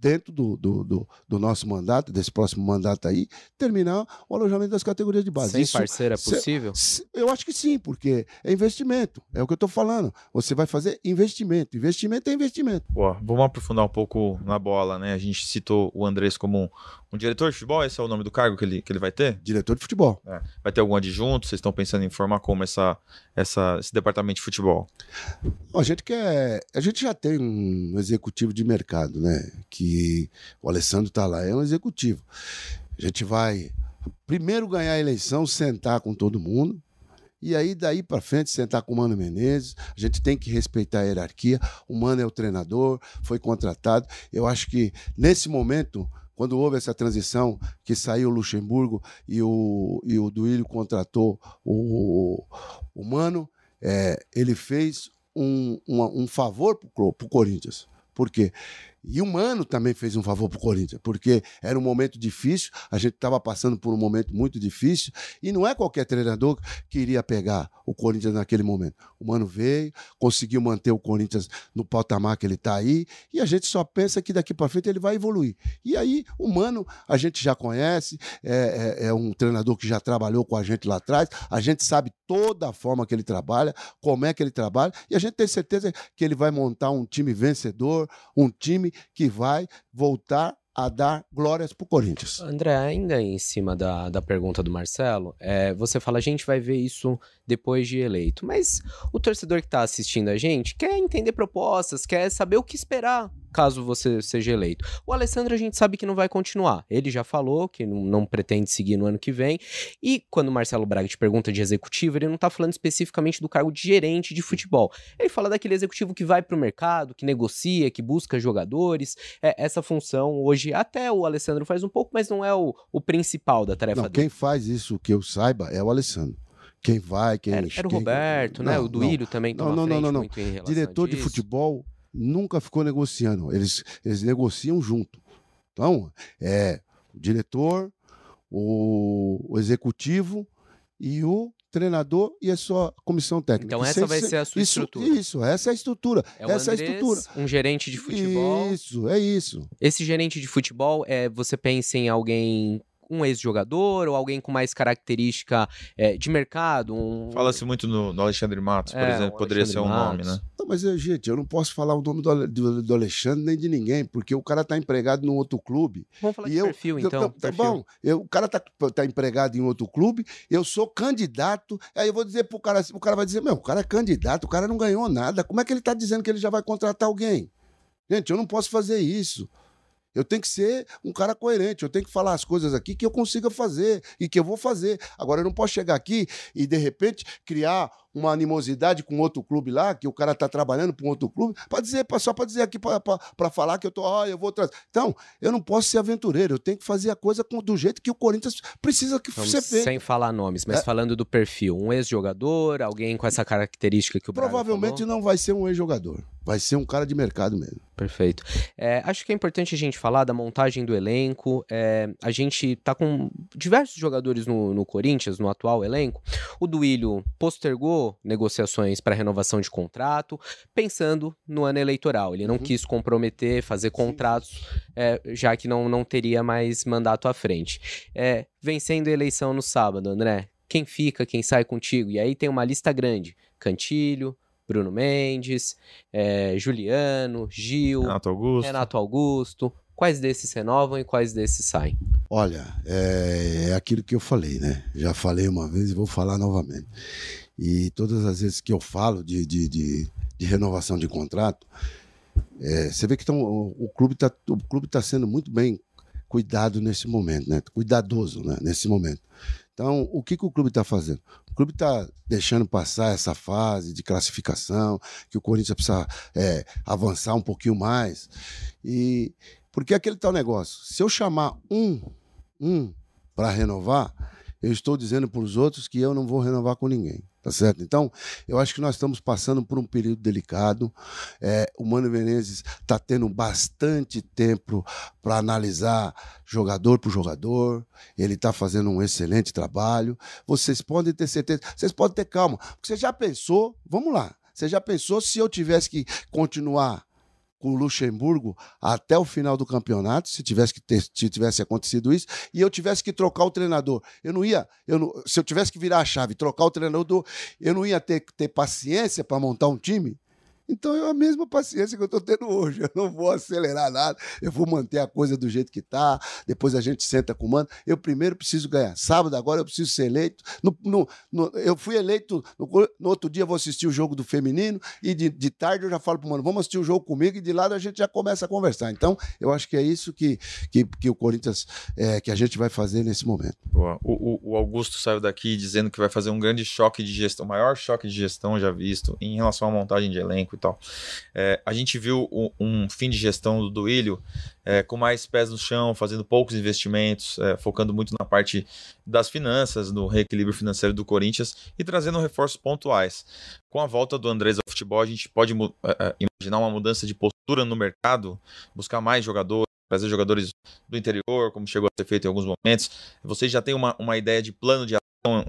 dentro do, do, do, do, nosso mandato, desse próximo mandato aí, terminar o alojamento das categorias de base. Sem Isso, parceira é possível? eu acho que sim, porque é investimento. É o que eu estou falando. Você vai fazer investimento. Investimento é investimento. Pô, vamos aprofundar um pouco na bola, né? A gente citou o Andrés como um diretor de futebol, esse é o nome do cargo que ele, que ele vai ter? Diretor de futebol. É. Vai ter algum adjunto? Vocês estão pensando em formar como essa, essa, esse departamento de futebol? A gente quer. A gente já tem um executivo de mercado, né? Que o Alessandro está lá, é um executivo. A gente vai primeiro ganhar a eleição, sentar com todo mundo. E aí, daí para frente, sentar com o Mano Menezes, a gente tem que respeitar a hierarquia. O Mano é o treinador, foi contratado. Eu acho que nesse momento quando houve essa transição, que saiu o Luxemburgo e o, e o Duílio contratou o, o Mano, é, ele fez um, um, um favor para o Corinthians. Por quê? E o Mano também fez um favor pro Corinthians, porque era um momento difícil, a gente estava passando por um momento muito difícil, e não é qualquer treinador que iria pegar o Corinthians naquele momento. O Mano veio, conseguiu manter o Corinthians no patamar que ele está aí, e a gente só pensa que daqui para frente ele vai evoluir. E aí, o Mano, a gente já conhece, é, é, é um treinador que já trabalhou com a gente lá atrás, a gente sabe toda a forma que ele trabalha, como é que ele trabalha, e a gente tem certeza que ele vai montar um time vencedor, um time que vai voltar a dar glórias para o Corinthians. André, ainda em cima da, da pergunta do Marcelo, é, você fala, a gente vai ver isso depois de eleito. Mas o torcedor que está assistindo a gente quer entender propostas, quer saber o que esperar caso você seja eleito. O Alessandro a gente sabe que não vai continuar. Ele já falou que não, não pretende seguir no ano que vem. E quando o Marcelo Braga te pergunta de executivo, ele não está falando especificamente do cargo de gerente de futebol. Ele fala daquele executivo que vai para o mercado, que negocia, que busca jogadores. É, essa função hoje até o Alessandro faz um pouco, mas não é o, o principal da tarefa não, dele. Quem faz isso que eu saiba é o Alessandro quem vai, quem Era, era o quem... Roberto, né? O Duílio também não, não, não, não, não. Diretor de futebol nunca ficou negociando. Eles, eles negociam junto. Então, é o diretor, o, o executivo e o treinador e a sua comissão técnica. Então essa vai ser a sua isso, estrutura. Isso, essa é a estrutura. É essa Andrés, é a estrutura. Um gerente de futebol. Isso, é isso. Esse gerente de futebol é você pensa em alguém um ex-jogador ou alguém com mais característica é, de mercado? Um... Fala-se muito no, no, Alexandre Matos, por é, exemplo, poderia ser um Matos. nome, né? Não, mas, gente, eu não posso falar o nome do, do, do Alexandre nem de ninguém, porque o cara está empregado num outro clube. Vamos falar de eu, perfil, então. Tá, perfil. bom, eu, o cara está tá empregado em outro clube, eu sou candidato, aí eu vou dizer pro cara, o cara vai dizer, meu, o cara é candidato, o cara não ganhou nada, como é que ele está dizendo que ele já vai contratar alguém? Gente, eu não posso fazer isso. Eu tenho que ser um cara coerente, eu tenho que falar as coisas aqui que eu consiga fazer e que eu vou fazer. Agora, eu não posso chegar aqui e, de repente, criar uma animosidade com outro clube lá, que o cara tá trabalhando para um outro clube, para dizer, só para dizer aqui, para falar que eu tô, ó, eu vou trazer. Então, eu não posso ser aventureiro, eu tenho que fazer a coisa com, do jeito que o Corinthians precisa que Vamos ser feito. Sem falar nomes, mas é. falando do perfil, um ex-jogador, alguém com essa característica que o Provavelmente não vai ser um ex-jogador, vai ser um cara de mercado mesmo. Perfeito. É, acho que é importante a gente falar da montagem do elenco. É, a gente tá com diversos jogadores no, no Corinthians, no atual elenco. O Duílio postergou negociações para renovação de contrato, pensando no ano eleitoral. Ele não uhum. quis comprometer, fazer contratos, é, já que não, não teria mais mandato à frente. É, vencendo a eleição no sábado, André, quem fica, quem sai contigo? E aí tem uma lista grande: Cantilho, Bruno Mendes, é, Juliano, Gil, Renato Augusto. Renato Augusto. Quais desses renovam e quais desses saem? Olha, é, é aquilo que eu falei, né? Já falei uma vez e vou falar novamente. E todas as vezes que eu falo de, de, de, de renovação de contrato, é, você vê que tão, o, clube está tá sendo muito bem cuidado nesse momento, né? Cuidadoso né? nesse momento. Então, o que, que o clube está fazendo? O clube está deixando passar essa fase de classificação, que o Corinthians precisa é, avançar um pouquinho mais. E porque é aquele tal negócio, se eu chamar um, um para renovar, eu estou dizendo para os outros que eu não vou renovar com ninguém. Tá certo? Então, eu acho que nós estamos passando por um período delicado. É, o Mano Menezes está tendo bastante tempo para analisar jogador por jogador. Ele está fazendo um excelente trabalho. Vocês podem ter certeza, vocês podem ter calma. Porque você já pensou, vamos lá, você já pensou se eu tivesse que continuar com o Luxemburgo até o final do campeonato, se tivesse que ter, se tivesse acontecido isso, e eu tivesse que trocar o treinador. Eu não ia, eu não, se eu tivesse que virar a chave, trocar o treinador, eu não ia ter, ter paciência para montar um time então é a mesma paciência que eu estou tendo hoje. Eu não vou acelerar nada, eu vou manter a coisa do jeito que está. Depois a gente senta com o mano. Eu primeiro preciso ganhar. Sábado agora eu preciso ser eleito. No, no, no eu fui eleito. No, outro dia eu vou assistir o jogo do feminino e de, de tarde eu já falo pro mano, vamos assistir o jogo comigo e de lado a gente já começa a conversar. Então eu acho que é isso que, que, que o Corinthians é, que a gente vai fazer nesse momento. Boa. O, o, Augusto saiu daqui dizendo que vai fazer um grande choque de gestão, o maior choque de gestão já visto em relação à montagem de elenco e tal. É, a gente viu um, um, fim de gestão do Duílio é, com mais pés no chão, fazendo poucos investimentos, é, focando muito na parte das finanças, no reequilíbrio financeiro do Corinthians e trazendo reforços pontuais. Com a volta do Andrés ao futebol, a gente pode é, é, imaginar uma mudança de postura no mercado, buscar mais jogadores trazer jogadores do interior, como chegou a ser feito em alguns momentos. Vocês já têm uma, uma ideia de plano de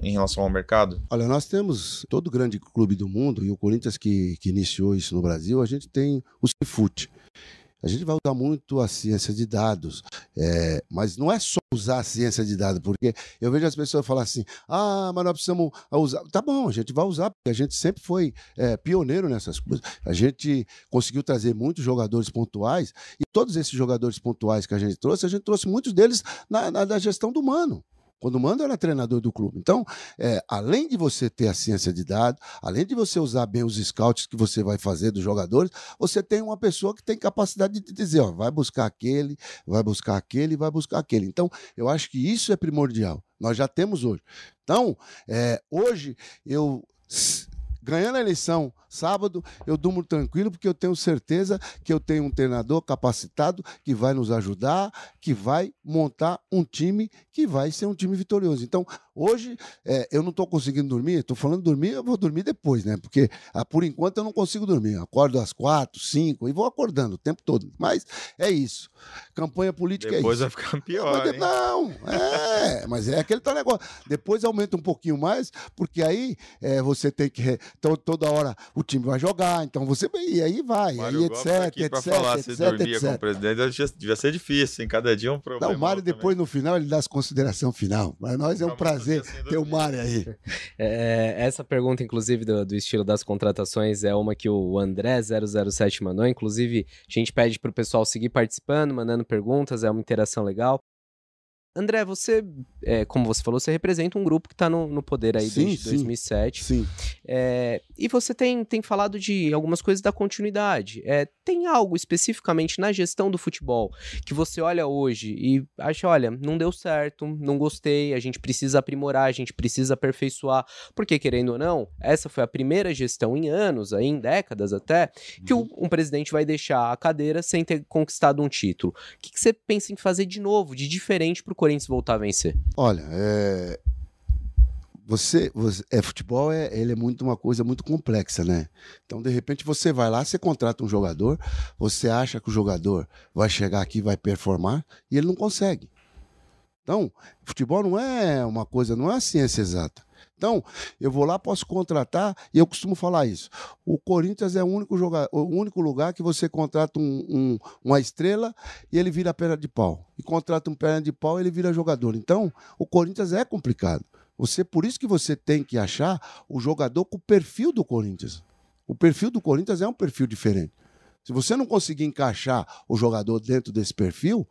em relação ao mercado? Olha, nós temos todo grande clube do mundo, e o Corinthians que, que iniciou isso no Brasil, a gente tem o Cifute. A gente vai usar muito a ciência de dados, é, mas não é só usar a ciência de dados, porque eu vejo as pessoas falar assim: ah, mas nós precisamos usar. Tá bom, a gente vai usar, porque a gente sempre foi é, pioneiro nessas coisas. A gente conseguiu trazer muitos jogadores pontuais, e todos esses jogadores pontuais que a gente trouxe, a gente trouxe muitos deles na, na, na gestão do mano quando o Mando era treinador do clube. Então, é, além de você ter a ciência de dados, além de você usar bem os scouts que você vai fazer dos jogadores, você tem uma pessoa que tem capacidade de dizer, ó, vai buscar aquele, vai buscar aquele, vai buscar aquele. Então, eu acho que isso é primordial. Nós já temos hoje. Então, é, hoje eu ganhando a eleição sábado, eu durmo tranquilo, porque eu tenho certeza que eu tenho um treinador capacitado que vai nos ajudar, que vai montar um time que vai ser um time vitorioso. Então, hoje, é, eu não estou conseguindo dormir, estou falando dormir, eu vou dormir depois, né? Porque ah, por enquanto eu não consigo dormir. Eu acordo às quatro, cinco e vou acordando o tempo todo. Mas é isso. Campanha política depois é isso. Depois vai ficar pior. Mas, não, é, mas é aquele tal negócio. Depois aumenta um pouquinho mais, porque aí é, você tem que. Então, toda hora o time vai jogar, então você. E aí vai, Mário aí etc, etc, falar, etc, se dormia etc. com o presidente, devia ser difícil, em cada dia um problema. Não, o Mário depois, no final, ele dá as consideração final. Mas nós é um prazer ter o Mário aí. É, essa pergunta, inclusive, do, do, estilo das contratações é uma que o André007 mandou. Inclusive, a gente pede para o pessoal seguir participando, mandando perguntas, é uma interação legal. André, você, é, como você falou, você representa um grupo que está no, no, poder aí sim, desde sim, 2007. Sim. É, e você tem, tem falado de algumas coisas da continuidade. É, tem algo especificamente na gestão do futebol que você olha hoje e acha, olha, não deu certo, não gostei, a gente precisa aprimorar, a gente precisa aperfeiçoar. Porque, querendo ou não, essa foi a primeira gestão em anos, aí, em décadas até, que uhum. um, um, presidente vai deixar a cadeira sem ter conquistado um título. O que, que você pensa em fazer de novo, de diferente para o Corinthians voltar a vencer? Olha, é... Você, você, é futebol é ele é muito uma coisa muito complexa, né? Então de repente você vai lá, você contrata um jogador, você acha que o jogador vai chegar aqui, vai performar e ele não consegue. Então futebol não é uma coisa, não é ciência exata. Então, eu vou lá, posso contratar, e eu costumo falar isso. O Corinthians é o único, o único lugar que você contrata um, um, uma estrela e ele vira perna de pau. E contrata um perna de pau e ele vira jogador. Então, o Corinthians é complicado. Você, por isso que você tem que achar o jogador com o perfil do Corinthians. O perfil do Corinthians é um perfil diferente. Se você não conseguir encaixar o jogador dentro desse perfil,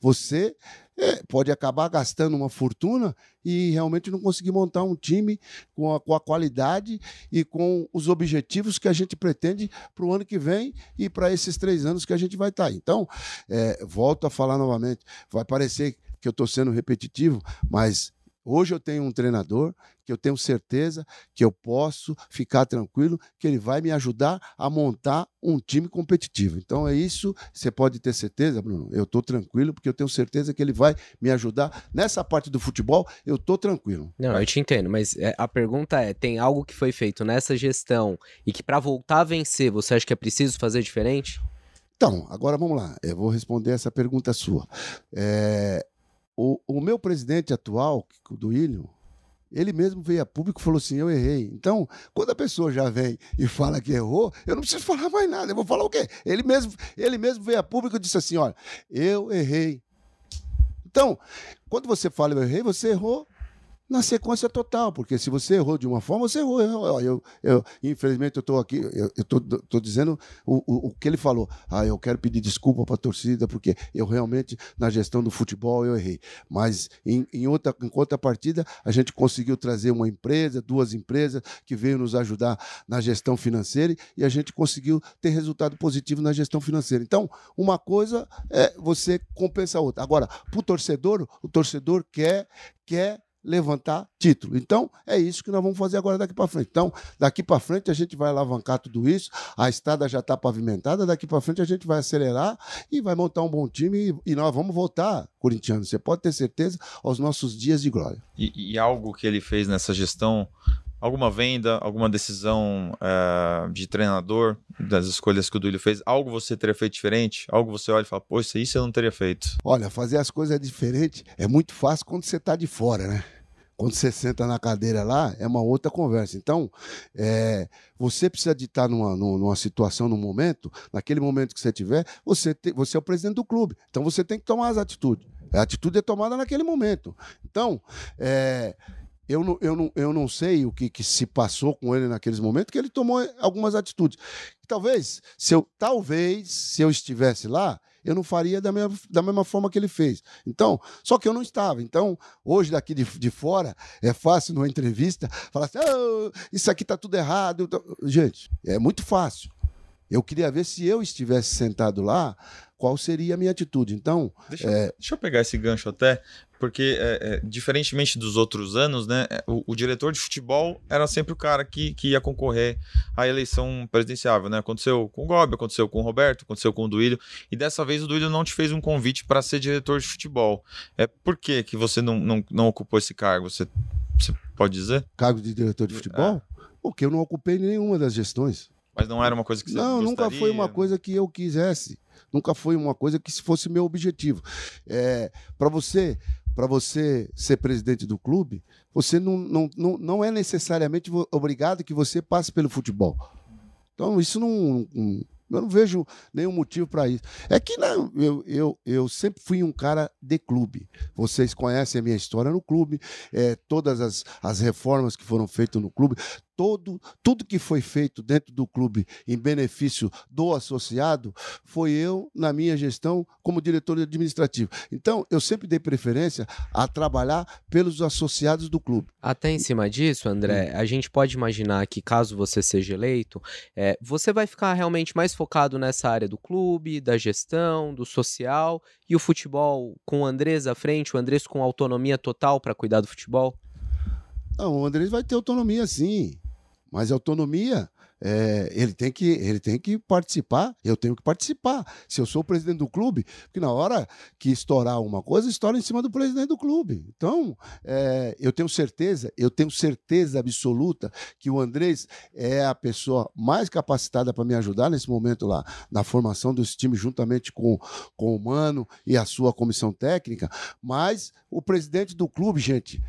você é, pode acabar gastando uma fortuna e realmente não conseguir montar um time com a, com a qualidade e com os objetivos que a gente pretende para o ano que vem e para esses três anos que a gente vai estar. Tá. Então, é, volto a falar novamente, vai parecer que eu estou sendo repetitivo, mas hoje eu tenho um treinador que eu tenho certeza que eu posso ficar tranquilo, que ele vai me ajudar a montar um time competitivo. Então é isso, você pode ter certeza, Bruno. Eu estou tranquilo porque eu tenho certeza que ele vai me ajudar nessa parte do futebol. Eu estou tranquilo. Não, eu te entendo, mas é, a pergunta é: tem algo que foi feito nessa gestão e que para voltar a vencer, você acha que é preciso fazer diferente? Então, agora vamos lá. Eu vou responder essa pergunta sua. É, o, o meu presidente atual, do Ilho, ele mesmo veio a público e falou assim: eu errei. Então, quando a pessoa já vem e fala que errou, eu não preciso falar mais nada. Eu vou falar o quê? Ele mesmo, ele mesmo veio a público e disse assim: olha, eu errei. Então, quando você fala eu errei, você errou na sequência total, porque se você errou de uma forma, você errou. Eu, eu, eu infelizmente, eu estou aqui, eu estou dizendo o, o, o, que ele falou. Ah, eu quero pedir desculpa para a torcida, porque eu realmente, na gestão do futebol, eu errei. Mas em, em, outra, em outra partida, a gente conseguiu trazer uma empresa, duas empresas, que veio nos ajudar na gestão financeira e a gente conseguiu ter resultado positivo na gestão financeira. Então, uma coisa é você compensa a outra. Agora, para o torcedor, o torcedor quer, quer levantar título. Então, é isso que nós vamos fazer agora daqui para frente. Então, daqui para frente a gente vai alavancar tudo isso, a estrada já está pavimentada, daqui para frente a gente vai acelerar e vai montar um bom time e, e, nós vamos voltar, corintiano. Você pode ter certeza aos nossos dias de glória. E, e algo que ele fez nessa gestão alguma venda, alguma decisão uh, de treinador, das escolhas que o Duílio fez, algo você teria feito diferente? Algo você olha e fala, pô, isso aí eu não teria feito? Olha, fazer as coisas diferente é muito fácil quando você está de fora, né? Quando você senta na cadeira lá, é uma outra conversa. Então, é, você precisa de estar numa, numa situação, num momento, naquele momento que você tiver, você, te, você é o presidente do clube. Então, você tem que tomar as atitudes. A atitude é tomada naquele momento. Então, é, eu não, eu não, eu não sei o que, que se passou com ele naqueles momentos, que ele tomou algumas atitudes. Talvez, se eu, talvez, se eu estivesse lá, eu não faria da mesma, da mesma forma que ele fez. Então, só que eu não estava. Então, hoje daqui de, de fora, é fácil numa entrevista falar assim: oh, isso aqui está tudo errado. Gente, é muito fácil. Eu queria ver se eu estivesse sentado lá, qual seria a minha atitude. Então. Deixa, é... deixa eu pegar esse gancho até, porque, é, é, diferentemente dos outros anos, né, é, o, o, diretor de futebol era sempre o cara que, que ia concorrer à eleição presidenciável. Né? Aconteceu com o Gobi, aconteceu com o Roberto, aconteceu com o Duílio, e dessa vez o Duílio não te fez um convite para ser diretor de futebol. É Por que, que você não, não, não ocupou esse cargo? Você, você pode dizer? Cargo de diretor de futebol? É. Porque eu não ocupei nenhuma das gestões. Mas não era uma coisa que você Não, gostaria, nunca foi uma coisa que eu quisesse. Nunca foi uma coisa que fosse meu objetivo. É, para você para você ser presidente do clube, você não, não, não, não é necessariamente obrigado que você passe pelo futebol. Então, isso não, não eu não vejo nenhum motivo para isso. É que não, eu, eu, eu sempre fui um cara de clube. Vocês conhecem a minha história no clube, é, todas as, as reformas que foram feitas no clube, todo, tudo que foi feito dentro do clube em benefício do associado, foi eu, na minha gestão, como diretor administrativo. Então, eu sempre dei preferência a trabalhar pelos associados do clube. Até em cima disso, André, hum. a gente pode imaginar que, caso você seja eleito, é, você vai ficar realmente mais focado nessa área do clube, da gestão, do social e o futebol com o Andrés à frente, o Andrés com autonomia total para cuidar do futebol? Não, o Andrés vai ter autonomia sim. Mas autonomia, é, ele, tem que, ele tem que participar, eu tenho que participar. Se eu sou o presidente do clube, porque na hora que estourar uma coisa, estoura em cima do presidente do clube. Então, é, eu tenho certeza, eu tenho certeza absoluta que o Andrés é a pessoa mais capacitada para me ajudar nesse momento lá, na formação desse time, juntamente com, com o Mano e a sua comissão técnica. Mas o presidente do clube, gente,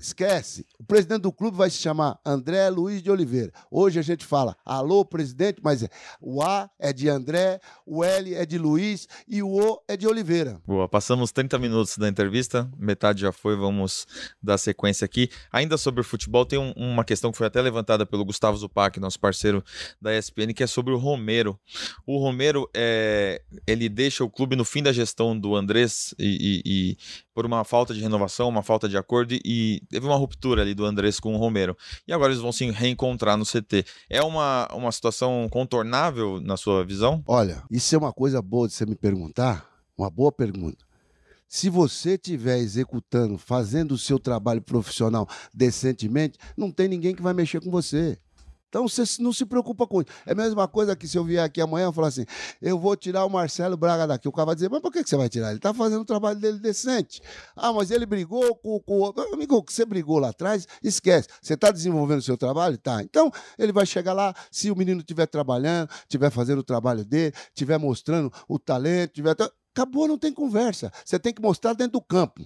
Esquece. O presidente do clube vai se chamar André Luiz de Oliveira. Hoje a gente fala alô, presidente, mas é, o A é de André, o L é de Luiz e o O é de Oliveira. Boa, passamos 30 minutos da entrevista, metade já foi, vamos dar sequência aqui. Ainda sobre o futebol, tem um, uma questão que foi até levantada pelo Gustavo Zupac, nosso parceiro da ESPN, que é sobre o Romero. O Romero, é, ele deixa o clube no fim da gestão do Andrés e, e, e por uma falta de renovação, uma falta de acordo e teve uma ruptura ali do Andrés com o Romero. E agora eles vão se reencontrar no CT. É uma, uma situação contornável na sua visão? Olha, isso é uma coisa boa de você me perguntar, uma boa pergunta. Se você estiver executando, fazendo o seu trabalho profissional decentemente, não tem ninguém que vai mexer com você. Então você não se preocupa com isso. É a mesma coisa que se eu vier aqui amanhã e falar assim: eu vou tirar o Marcelo Braga daqui. O cara vai dizer: mas por que você vai tirar? Ele está fazendo o trabalho dele decente. Ah, mas ele brigou com o. Amigo, que você brigou lá atrás, esquece. Você está desenvolvendo o seu trabalho? Tá. Então ele vai chegar lá, se o menino estiver trabalhando, estiver fazendo o trabalho dele, estiver mostrando o talento, tiver. Acabou, não tem conversa. Você tem que mostrar dentro do campo.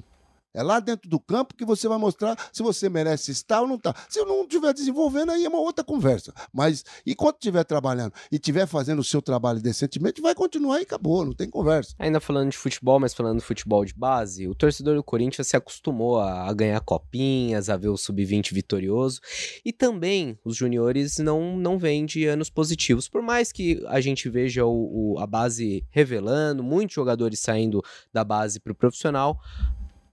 É lá dentro do campo que você vai mostrar se você merece estar ou não está. Se não estiver desenvolvendo, aí é uma outra conversa. Mas enquanto estiver trabalhando e estiver fazendo o seu trabalho decentemente, vai continuar e acabou, não tem conversa. Ainda falando de futebol, mas falando de futebol de base, o torcedor do Corinthians se acostumou a, ganhar copinhas, a ver o sub-20 vitorioso. E também os juniores não, não vêm de anos positivos. Por mais que a gente veja o, o a base revelando, muitos jogadores saindo da base para o profissional,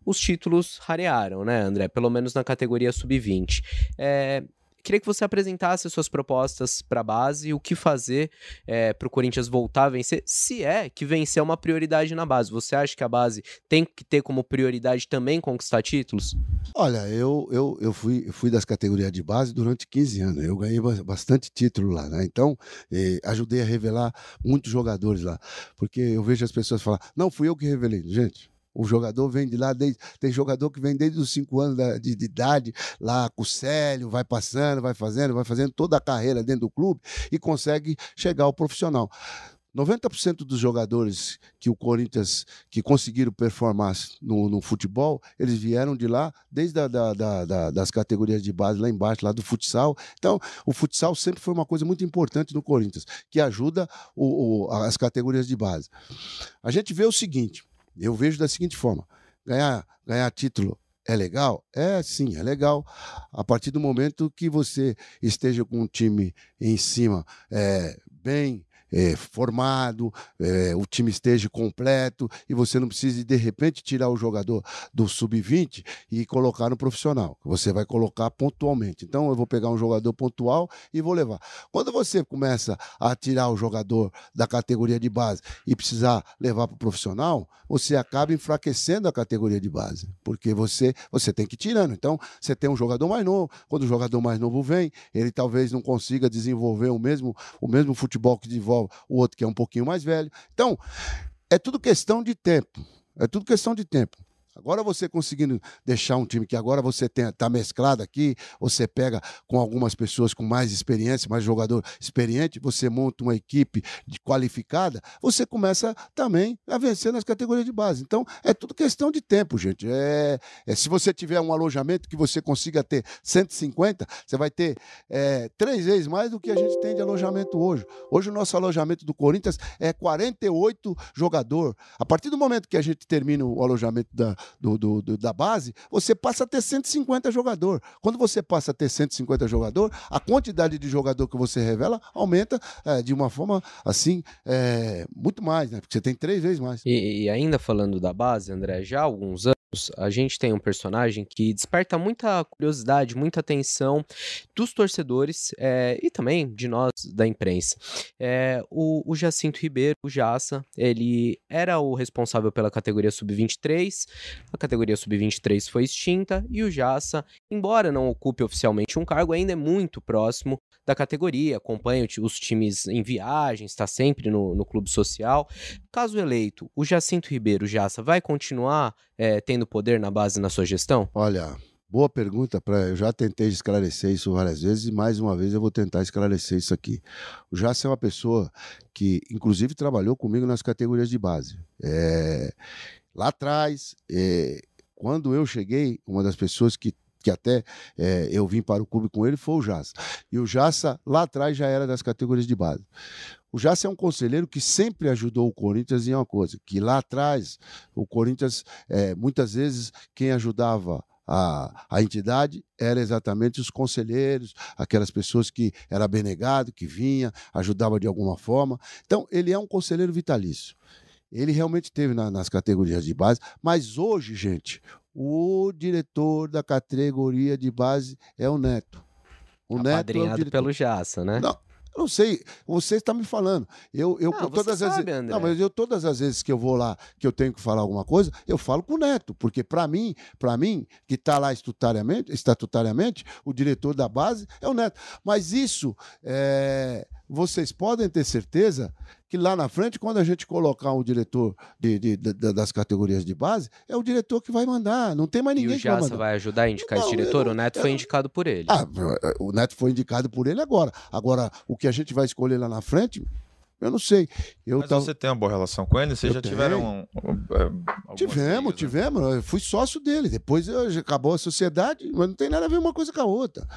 os títulos rarearam, né, André? Pelo menos na categoria sub-20. É, queria que você apresentasse as suas propostas para a base, o que fazer é, para o Corinthians voltar a vencer, se é que vencer é uma prioridade na base. Você acha que a base tem que ter como prioridade também conquistar títulos? Olha, eu, eu, eu fui, fui das categorias de base durante 15 anos. Eu ganhei bastante título lá, né? Então, eh, ajudei a revelar muitos jogadores lá. Porque eu vejo as pessoas falar, não, fui eu que revelei. Gente, o jogador vem de lá, desde, tem jogador que vem desde os 5 anos de, de, idade, lá com o Célio, vai passando, vai fazendo, vai fazendo toda a carreira dentro do clube e consegue chegar ao profissional. 90% dos jogadores que o Corinthians que conseguiram performar no, no futebol, eles vieram de lá, desde a, da, da, da, das categorias de base lá embaixo, lá do futsal. Então, o futsal sempre foi uma coisa muito importante no Corinthians, que ajuda o, o, as categorias de base. A gente vê o seguinte: eu vejo da seguinte forma: ganhar, ganhar título é legal? É sim, é legal. A partir do momento que você esteja com um time em cima é, bem é, formado, é, o time esteja completo e você não precise de repente tirar o jogador do sub-20 e colocar no profissional. Você vai colocar pontualmente. Então eu vou pegar um jogador pontual e vou levar. Quando você começa a tirar o jogador da categoria de base e precisar levar para o profissional, você acaba enfraquecendo a categoria de base, porque você você tem que ir tirando. Então você tem um jogador mais novo. Quando o jogador mais novo vem, ele talvez não consiga desenvolver o mesmo o mesmo futebol que desenvolve o outro que é um pouquinho mais velho. Então, é tudo questão de tempo. É tudo questão de tempo. Agora você conseguindo deixar um time que agora você está mesclado aqui, você pega com algumas pessoas com mais experiência, mais jogador experiente, você monta uma equipe de qualificada, você começa também a vencer nas categorias de base. Então, é tudo questão de tempo, gente. É, é se você tiver um alojamento que você consiga ter 150, você vai ter é, três vezes mais do que a gente tem de alojamento hoje. Hoje o nosso alojamento do Corinthians é 48 jogador. A partir do momento que a gente termina o alojamento da, do, do, do, da base, você passa a ter 150 jogador. Quando você passa a ter 150 jogador, a quantidade de jogador que você revela aumenta é, de uma forma assim é, muito mais, né? Porque você tem três vezes mais. E, e ainda falando da base, André, já há alguns anos a gente tem um personagem que desperta muita curiosidade, muita atenção dos torcedores é, e também de nós da imprensa. É, o, o, Jacinto Ribeiro, o Jaça, ele era o responsável pela categoria sub-23, a categoria sub-23 foi extinta e o Jaça, embora não ocupe oficialmente um cargo, ainda é muito próximo da categoria, acompanha os times em viagem, está sempre no, no clube social. Caso eleito, o Jacinto Ribeiro, Jaça, vai continuar é, tendo poder na base na sua gestão? Olha, Boa pergunta, pra, eu já tentei esclarecer isso várias vezes e mais uma vez eu vou tentar esclarecer isso aqui. O Jace é uma pessoa que, inclusive, trabalhou comigo nas categorias de base. É, lá atrás, é, quando eu cheguei, uma das pessoas que que até é, eu vim para o clube com ele, foi o Jassa. E o Jassa, lá atrás, já era das categorias de base. O Jassa é um conselheiro que sempre ajudou o Corinthians em uma coisa, que lá atrás, o Corinthians, é, muitas vezes, quem ajudava a, a entidade era exatamente os conselheiros, aquelas pessoas que era benegado, que vinha, ajudava de alguma forma. Então, ele é um conselheiro vitalício. Ele realmente teve na, nas categorias de base, mas hoje, gente, o diretor da categoria de base é o Neto. O Neto é o pelo Jaça, né? Não, Eu não sei, você está me falando. Eu, eu Não, todas você as vezes, André. não, mas eu todas as vezes que eu vou lá, que eu tenho que falar alguma coisa, eu falo com o Neto, porque para mim, para mim, que está lá estatutariamente, estatutariamente, o diretor da base é o Neto. Mas isso, é, vocês podem ter certeza que lá na frente, quando a gente colocar um diretor de- de- de- das categorias de base, é o diretor que vai mandar. Não tem mais E ninguém o que vai mandar. vai ajudar a indicar esse Não, eu diretor? não- o Neto eu foi indicado por ele. Ah, o Neto foi indicado por ele agora. Agora, o que a gente vai escolher lá na frente, eu não sei. Eu Mas tava- você tem uma boa relação com ele? Vocês Eu já tenho. tiveram um, é, Tivemos, né? tivemos. Eu fui sócio dele. Depois eu- acabou a sociedade, mas não tem nada a ver uma coisa com a outra.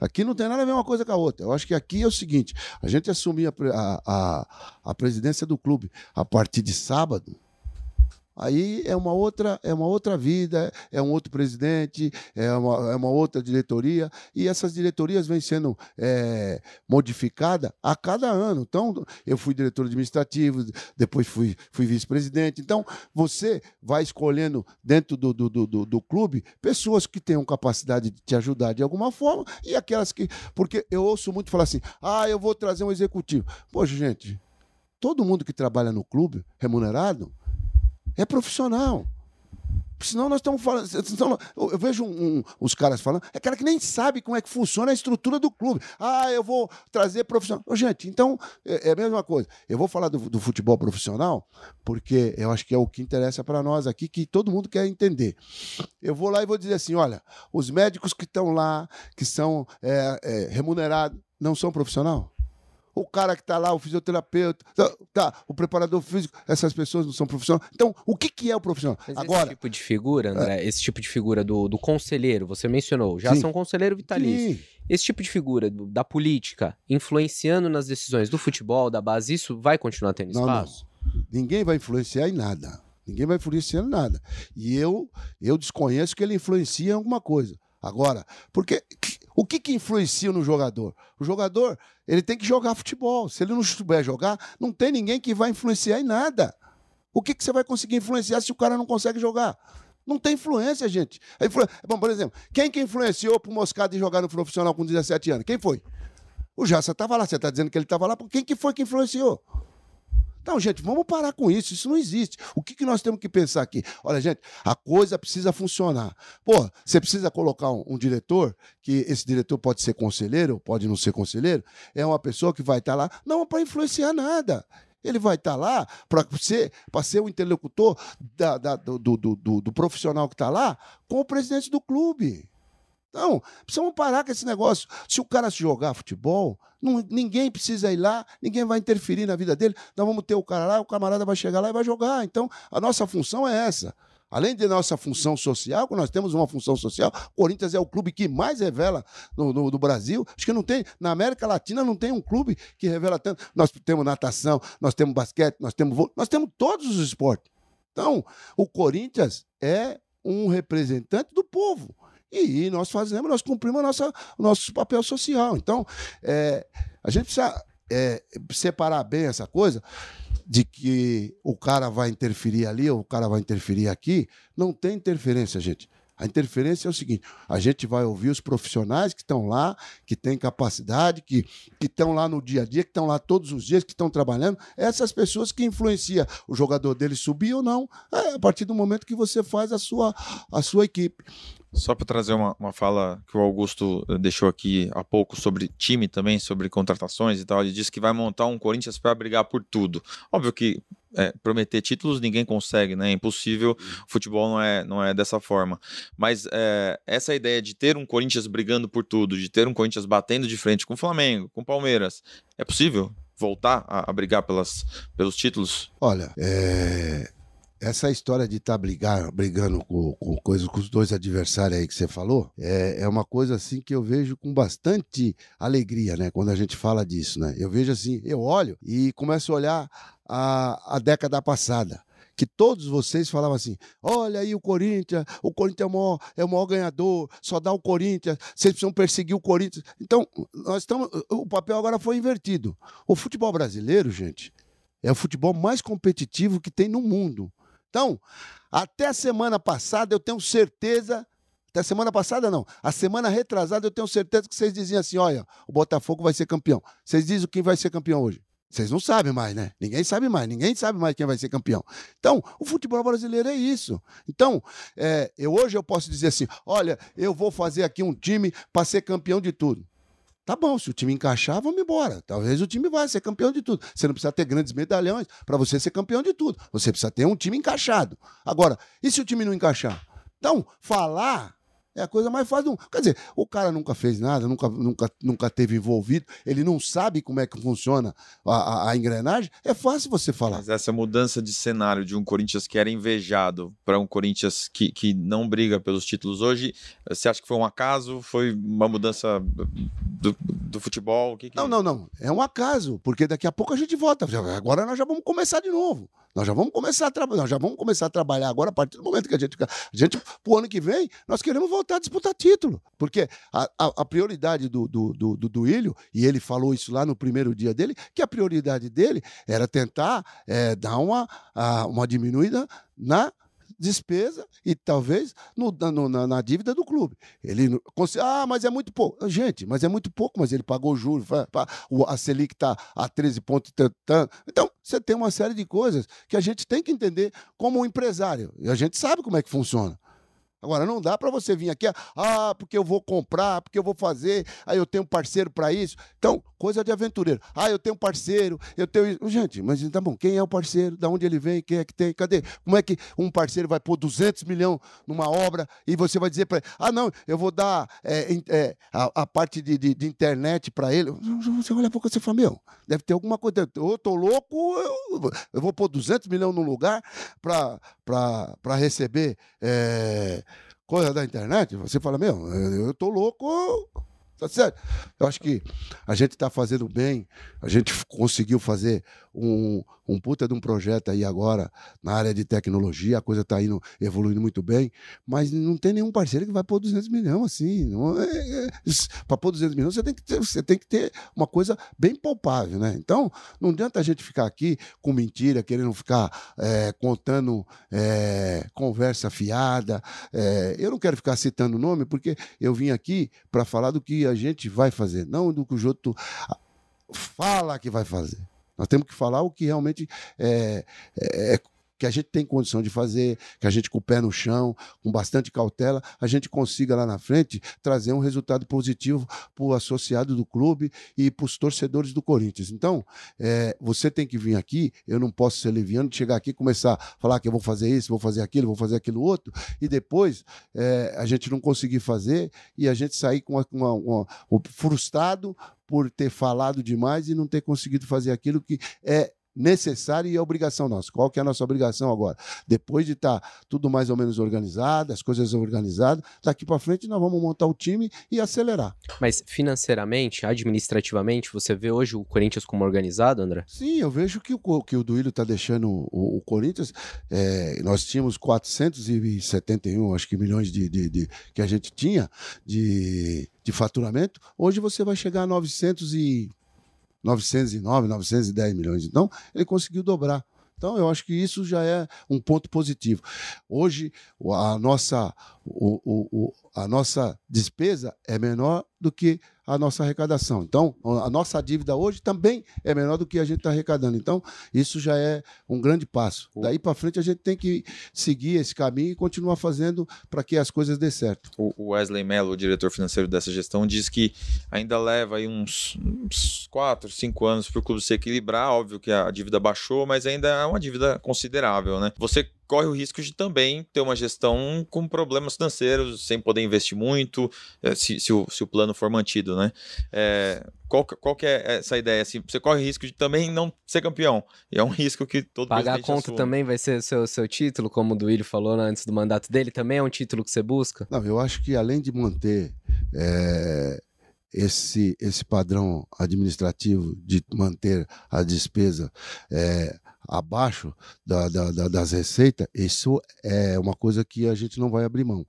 Aqui não tem nada a ver uma coisa com a outra. Eu acho que aqui é o seguinte: a gente assumir a, a, a presidência do clube a partir de sábado. Aí é uma outra, é uma outra vida, é um outro presidente, é uma, é uma outra diretoria, e essas diretorias vêm sendo é, modificadas a cada ano. Então, eu fui diretor administrativo, depois fui, fui vice-presidente. Então, você vai escolhendo dentro do, do, do, do- clube pessoas que tenham capacidade de te ajudar de alguma forma, e aquelas que. Porque eu ouço muito falar assim: ah, eu vou trazer um executivo. Poxa, gente, todo mundo que trabalha no clube, remunerado, é profissional. Senão nós estamos falando. senão eu vejo um- um- os caras falando, é cara que nem sabe como é que funciona a estrutura do clube. Ah, eu vou trazer profissional. Ô, gente, então é, é a mesma coisa. Eu vou falar do, do futebol profissional, porque eu acho que é o que interessa para nós aqui, que todo mundo quer entender. Eu vou lá e vou dizer assim: olha, os médicos que estão lá, que são é, é, remunerados, não são profissional? O cara que está lá, o fisioterapeuta, tá, tá, o preparador físico, essas pessoas não são profissionais. Então, o que, que é o profissional? Mas Agora, esse tipo de figura, André, esse tipo de figura do, do conselheiro, você mencionou, já Sim. são conselheiro vitalício. sim, Esse tipo de figura do- da política influenciando nas decisões do futebol, da base, isso vai continuar tendo Não, não. espaço? ninguém vai influenciar em nada. Ninguém vai influenciar em nada. E eu, eu desconheço que ele influencia em alguma coisa. Agora, porque o que, que influencia no jogador? O jogador ele tem que jogar futebol. Se ele não souber jogar, não tem ninguém que vai influenciar em nada. O que, que você vai conseguir influenciar se o cara não consegue jogar? Não tem influência, gente. Influ- Bom, por exemplo, quem que influenciou pro Moscado de jogar no profissional com 17 anos? Quem foi? O Jassa estava lá. Você está dizendo que ele estava lá. Quem que foi que influenciou? Então, gente, vamos parar com isso. Isso não existe. O que, que nós temos que pensar aqui? Olha, gente, a coisa precisa funcionar. Pô, você precisa colocar um, um diretor, que esse diretor pode ser conselheiro, pode não ser conselheiro, é uma pessoa que vai estar lá, não para influenciar nada. Ele vai estar lá para ser, ser o interlocutor da- da- do- do- do- do profissional que está lá com o presidente do clube. Então, precisamos parar com esse negócio. Se o cara jogar futebol, não- ninguém precisa ir lá, ninguém vai interferir na vida dele. Nós vamos ter o cara lá, o camarada vai chegar lá e vai jogar. Então, a nossa função é essa. Além de nossa função social, nós temos uma função social, Corinthians é o clube que mais revela no, no- do Brasil. Acho que não tem, na América Latina não tem um clube que revela tanto. Nós temos natação, nós temos basquete, nós temos vôlei, nós temos todos os esportes. Então, o Corinthians é um representante do povo. E nós fazemos, nós cumprimos nossa, o nosso papel social. Então, é, a gente precisa é, separar bem essa coisa de que o cara vai interferir ali ou o cara vai interferir aqui. Não tem interferência, gente. A interferência é o seguinte: a gente vai ouvir os profissionais que estão lá, que têm capacidade, que que estão lá no dia a dia, que estão lá todos os dias, que estão trabalhando. Essas pessoas que influenciam o jogador dele subir ou não, é a partir do momento que você faz a sua, a sua equipe. Só para trazer uma, uma fala que o Augusto eh, deixou aqui há pouco sobre time também, sobre contratações e tal. Ele disse que vai montar um Corinthians para brigar por tudo. Óbvio que é, prometer títulos ninguém consegue, né? É impossível. O futebol não é, não é dessa forma. Mas é, essa ideia de ter um Corinthians brigando por tudo, de ter um Corinthians batendo de frente com o Flamengo, com o Palmeiras, é possível voltar a, a brigar pelas, pelos títulos? Olha, é, essa história de estar brigar, brigando com, com coisas com os dois adversários aí que você falou, é, é uma coisa assim que eu vejo com bastante alegria, né? Quando a gente fala disso, né? Eu vejo assim, eu olho e começo a olhar a, a década passada. Que todos vocês falavam assim: olha aí o Corinthians, o Corinthians é o, maior, é o maior ganhador, só dá o Corinthians, vocês precisam perseguir o Corinthians. Então, nós estamos. O papel agora foi invertido. O futebol brasileiro, gente, é o futebol mais competitivo que tem no mundo. Então, até a semana passada, eu tenho certeza, até semana passada não. A semana retrasada eu tenho certeza que vocês diziam assim: olha, o Botafogo vai ser campeão. Vocês dizem quem vai ser campeão hoje. Vocês não sabem mais, né? Ninguém sabe mais, ninguém sabe mais quem vai ser campeão. Então, o futebol brasileiro é isso. Então, é, eu, hoje eu posso dizer assim: olha, eu vou fazer aqui um time para ser campeão de tudo. Tá bom, se o time encaixar, vamos embora. Talvez o time vá ser campeão de tudo. Você não precisa ter grandes medalhões para você ser campeão de tudo. Você precisa ter um time encaixado. Agora, e se o time não encaixar? Então, falar é a coisa mais fácil. Quer dizer, o cara nunca fez nada, nunca, nunca, nunca teve envolvido, ele não sabe como é que funciona a, a, a engrenagem. É fácil você falar. Mas essa mudança de cenário de um Corinthians que era invejado para um Corinthians que, que não briga pelos títulos hoje, você acha que foi um acaso? Foi uma mudança do, do futebol? Que que... Não, não, não. É um acaso, porque daqui a pouco a gente volta. Agora nós já vamos começar de novo. Nós já vamos começar a trabalhar, já vamos começar a trabalhar agora a partir do momento que a gente, a gente pro ano que vem, nós queremos voltar a disputar título, porque a, a, a prioridade do, do, do, do Duílio, e ele falou isso lá no primeiro dia dele, que a prioridade dele era tentar é, dar uma, a, uma diminuída na despesa e talvez no, no, na, na, dívida do clube. Ele ah, mas é muito pouco. Gente, mas é muito pouco, mas ele pagou juros, a Selic está a 13 pontos. Então, você tem uma série de coisas que a gente tem que entender como empresário. E a gente sabe como é que funciona. Agora, não dá para você vir aqui, ah, porque eu vou comprar, porque eu vou fazer, aí eu tenho parceiro para isso. Então, coisa de aventureiro. Ah, eu tenho parceiro, eu tenho. Gente, mas tá bom, quem é o parceiro? Da onde ele vem? Quem é que tem? Cadê? Como é que um parceiro vai pôr 200 milhões numa obra e você vai dizer para ele, ah, não, eu vou dar é, é, a, a, parte de, de, de internet para ele? Você olha para você e fala, meu, deve ter alguma coisa. Eu tô louco, eu, eu vou pôr 200 milhões num lugar para receber. É, coisa da internet, você fala, meu, eu tô louco, tá certo? Eu acho que a gente está fazendo bem, a gente conseguiu fazer um, um puta de um projeto aí agora na área de tecnologia, a coisa está indo evoluindo muito bem, mas não tem nenhum parceiro que vai pôr 200 milhões assim. É, é, Para pôr 200 milhões, você tem, que ter, você tem que ter uma coisa bem palpável, né? Então, não adianta a gente ficar aqui com mentira, querendo ficar é, contando é, conversa fiada. É, eu não quero ficar citando o nome, porque eu vim aqui para falar do que a gente vai fazer, não do que o Joto fala que vai fazer. Nós temos que falar o que realmente é, é, é que a gente tem condição de fazer, que a gente com o pé no chão, com bastante cautela, a gente consiga lá na frente trazer um resultado positivo para o associado do clube e para os torcedores do Corinthians. Então, é, você tem que vir aqui, eu não posso ser leviano, chegar aqui e começar a falar que eu vou fazer isso, vou fazer aquilo, vou fazer aquilo outro, e depois é, a gente não conseguir fazer e a gente sair com frustrado por ter falado demais e não ter conseguido fazer aquilo que é necessária e é obrigação nossa. Qual que é a nossa obrigação agora? Depois de estar tá tudo mais ou menos organizado, as coisas organizadas, daqui para frente nós vamos montar o time e acelerar. Mas financeiramente, administrativamente, você vê hoje o Corinthians como organizado, André? Sim, eu vejo que o, que o Duílio está deixando o, o Corinthians. É, nós tínhamos 471, acho que milhões de, de, de que a gente tinha de, de faturamento. Hoje você vai chegar a 900 e 909, 910 milhões. Então, ele conseguiu dobrar. Então, eu acho que isso já é um ponto positivo. Hoje, a nossa, o, o, a nossa despesa é menor do que a nossa arrecadação. Então, a nossa dívida hoje também é menor do que a gente está arrecadando. Então, isso já é um grande passo. Daí para frente, a gente tem que seguir esse caminho e continuar fazendo para que as coisas dê certo. O Wesley Mello, o diretor financeiro dessa gestão, diz que ainda leva aí uns, uns 4, 5 anos para o clube se equilibrar. Óbvio que a dívida baixou, mas ainda é uma dívida considerável, né? Você corre o risco de também ter uma gestão com problemas financeiros, sem poder investir muito, eh, se, se, o, se o plano for mantido, né? É, qual, qual que é essa ideia? Assim, você corre o risco de também não ser campeão. E é um risco que todo Pagar a conta assume. também vai ser o seu, seu título, como o Duílio falou né, antes do mandato dele, também é um título que você busca? Não, eu acho que além de manter é, esse, esse padrão administrativo de manter a despesa é, abaixo da, da, da, das receitas, isso é uma coisa que a gente não vai abrir mão.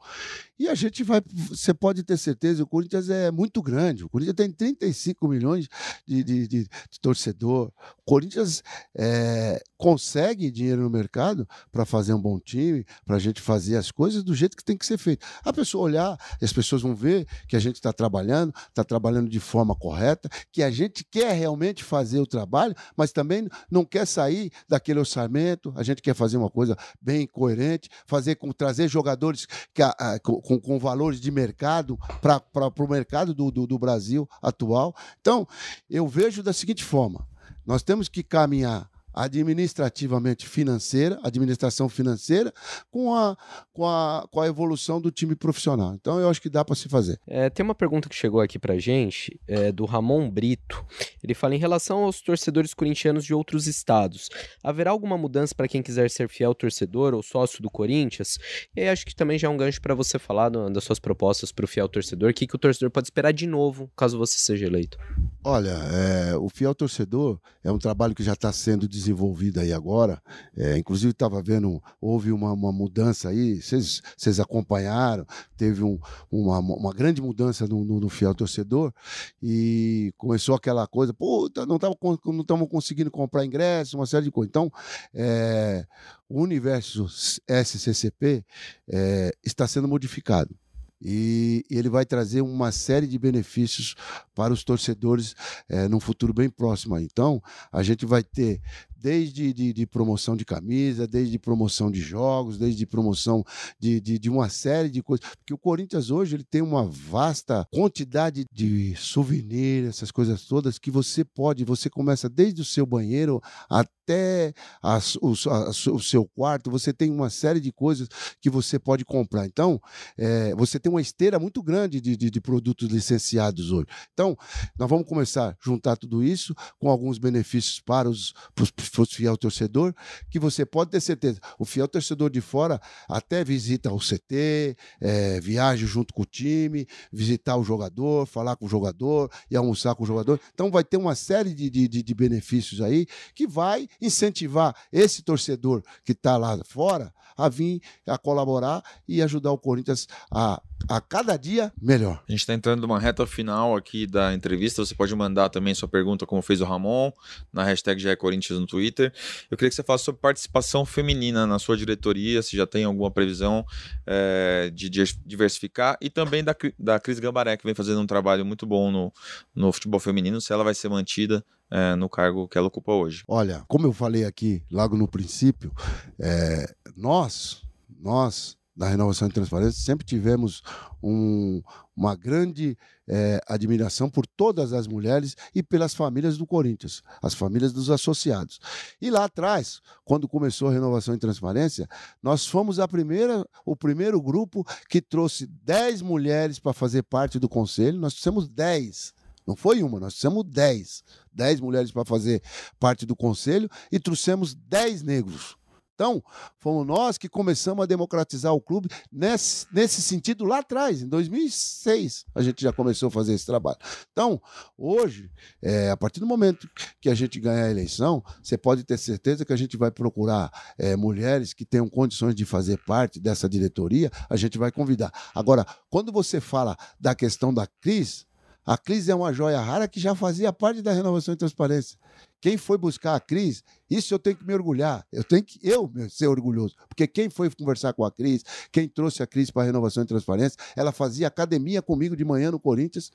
E a gente vai, você pode ter certeza, o Corinthians é muito grande. O Corinthians tem 35 milhões de, de, de, de torcedor. O Corinthians é, consegue dinheiro no mercado para fazer um bom time, para a gente fazer as coisas do jeito que tem que ser feito. A pessoa olhar, as pessoas vão ver que a gente está trabalhando, está trabalhando de forma correta, que a gente quer realmente fazer o trabalho, mas também não quer sair daquele orçamento. A gente quer fazer uma coisa bem coerente, fazer com trazer jogadores que, a, a, com, com valores de mercado para o mercado do, do, do Brasil atual. Então, eu vejo da seguinte forma: nós temos que caminhar administrativamente financeira, administração financeira, com a, com a, com a evolução do time profissional. Então eu acho que dá para se fazer. É, tem uma pergunta que chegou aqui para gente, é, do Ramon Brito. Ele fala em relação aos torcedores corintianos de outros estados. Haverá alguma mudança para quem quiser ser fiel torcedor ou sócio do Corinthians? E aí acho que também já é um gancho para você falar do, das suas propostas para o fiel torcedor. O que, que o torcedor pode esperar de novo caso você seja eleito? Olha, é, o fiel torcedor é um trabalho que já está sendo desenvolvido aí agora. É, inclusive, estava vendo, houve uma, uma mudança aí, vocês acompanharam, teve um, uma, uma grande mudança no, no, no, fiel torcedor e começou aquela coisa, puta, não estamos conseguindo comprar ingresso, uma série de coisas. Então, é, o universo SCCP está sendo modificado e ele vai trazer uma série de benefícios para os torcedores é, num futuro bem próximo. Então, a gente vai ter desde de, de, promoção de camisa, desde promoção de jogos, desde promoção de, de, de, uma série de coisas. Porque o Corinthians hoje ele tem uma vasta quantidade de souvenirs, essas coisas todas, que você pode, você começa desde o seu banheiro até a, o, a, o, seu quarto, você tem uma série de coisas que você pode comprar. Então, é, você tem uma esteira muito grande de, de, de produtos licenciados hoje. Então, nós vamos começar a juntar tudo isso com alguns benefícios para os, para os fosse fiel torcedor, que você pode ter certeza. O fiel torcedor de fora até visita o CT, é, viaja junto com o time, visitar o jogador, falar com o jogador e almoçar com o jogador. Então vai ter uma série de, de, de benefícios aí que vai incentivar esse torcedor que está lá fora a vir a colaborar e ajudar o Corinthians a a cada dia melhor. A gente está entrando numa reta final aqui da entrevista. Você pode mandar também sua pergunta, como fez o Ramon, na hashtag já é Corinthians no Twitter. Eu queria que você falasse sobre participação feminina na sua diretoria, se já tem alguma previsão é, de diversificar, e também da, da Cris Gambaré, que vem fazendo um trabalho muito bom no, no futebol feminino, se ela vai ser mantida é, no cargo que ela ocupa hoje. Olha, como eu falei aqui logo no princípio, é, nós, nós da Renovação e Transparência, sempre tivemos um, uma grande é, admiração por todas as mulheres e pelas famílias do Corinthians, as famílias dos associados. E lá atrás, quando começou a Renovação e Transparência, nós fomos a primeira, o primeiro grupo que trouxe 10 mulheres para fazer parte do conselho, nós fizemos 10. Não foi uma, nós fizemos 10. 10 mulheres para fazer parte do conselho e trouxemos 10 negros. Então, fomos nós que começamos a democratizar o clube nesse, nesse sentido lá atrás, em 2006, a gente já começou a fazer esse trabalho. Então, hoje, é, a partir do momento que a gente ganhar a eleição, você pode ter certeza que a gente vai procurar é, mulheres que tenham condições de fazer parte dessa diretoria, a gente vai convidar. Agora, quando você fala da questão da Cris, a Cris é uma joia rara que já fazia parte da renovação e transparência. Quem foi buscar a Cris, isso eu tenho que me orgulhar. Eu tenho que eu ser orgulhoso. Porque quem foi conversar com a Cris, quem trouxe a Cris para a renovação e transparência, ela fazia academia comigo de manhã no Corinthians.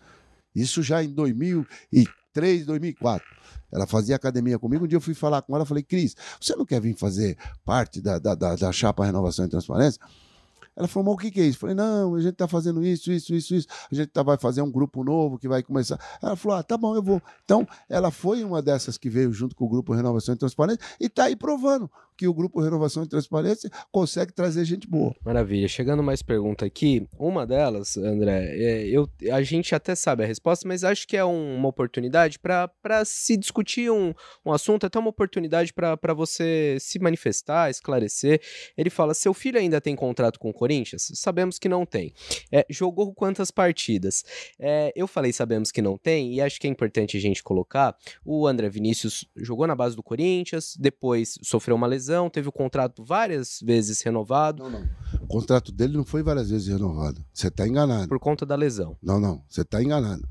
Isso já em 2003, 2004. Ela fazia academia comigo. Um dia eu fui falar com ela, falei, Cris, você não quer vir fazer parte da, da, da, da chapa Renovação e Transparência? Ela falou, mas o que, que é isso? Eu falei, não, a gente está fazendo isso, isso, isso, isso. A gente tá, vai fazer um grupo novo que vai começar. Ela falou, ah, tá bom, eu vou. Então, ela foi uma dessas que veio junto com o grupo Renovação e Transparência e está aí provando que o grupo Renovação e Transparência consegue trazer gente boa. Maravilha. Chegando mais pergunta aqui, uma delas, André, é, eu, a gente até sabe a resposta, mas acho que é um, uma oportunidade para se discutir um, um assunto, até uma oportunidade para você se manifestar, esclarecer. Ele fala: seu filho ainda tem contrato com o Corinthians? Sabemos que não tem. É, jogou quantas partidas? É, eu falei sabemos que não tem, e acho que é importante a gente colocar. O André Vinícius jogou na base do Corinthians, depois sofreu uma lesão, teve o contrato várias vezes renovado. Não, não. O contrato dele não foi várias vezes renovado. Você está enganado. Por conta da lesão. Não, não. Você está enganado.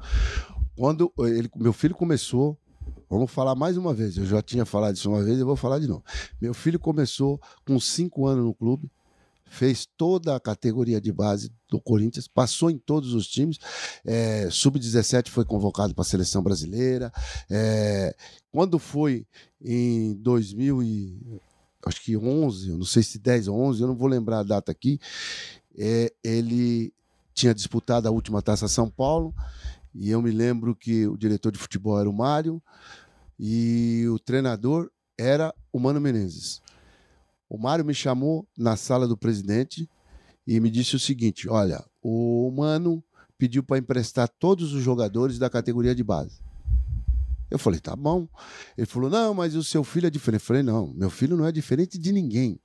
Quando ele, meu filho começou, Vamos falar mais uma vez. Eu já tinha falado isso uma vez, eu vou falar de novo. Meu filho começou com cinco anos no clube, fez toda a categoria de base do Corinthians, passou em todos os times. É, Sub-17 foi convocado para a seleção brasileira. É, quando foi em 2000 e acho que 11, não sei se 10 ou 11, eu não vou lembrar a data aqui. É, ele tinha disputado a última Taça São Paulo. E eu me lembro que o diretor de futebol era o Mário, e o treinador era o Mano Menezes. O Mário me chamou na sala do presidente e me disse o seguinte: olha, o Mano pediu para emprestar todos os jogadores da categoria de base. Eu falei, tá bom. Ele falou, não, mas o seu filho é diferente. Eu falei, não, meu filho não é diferente de ninguém.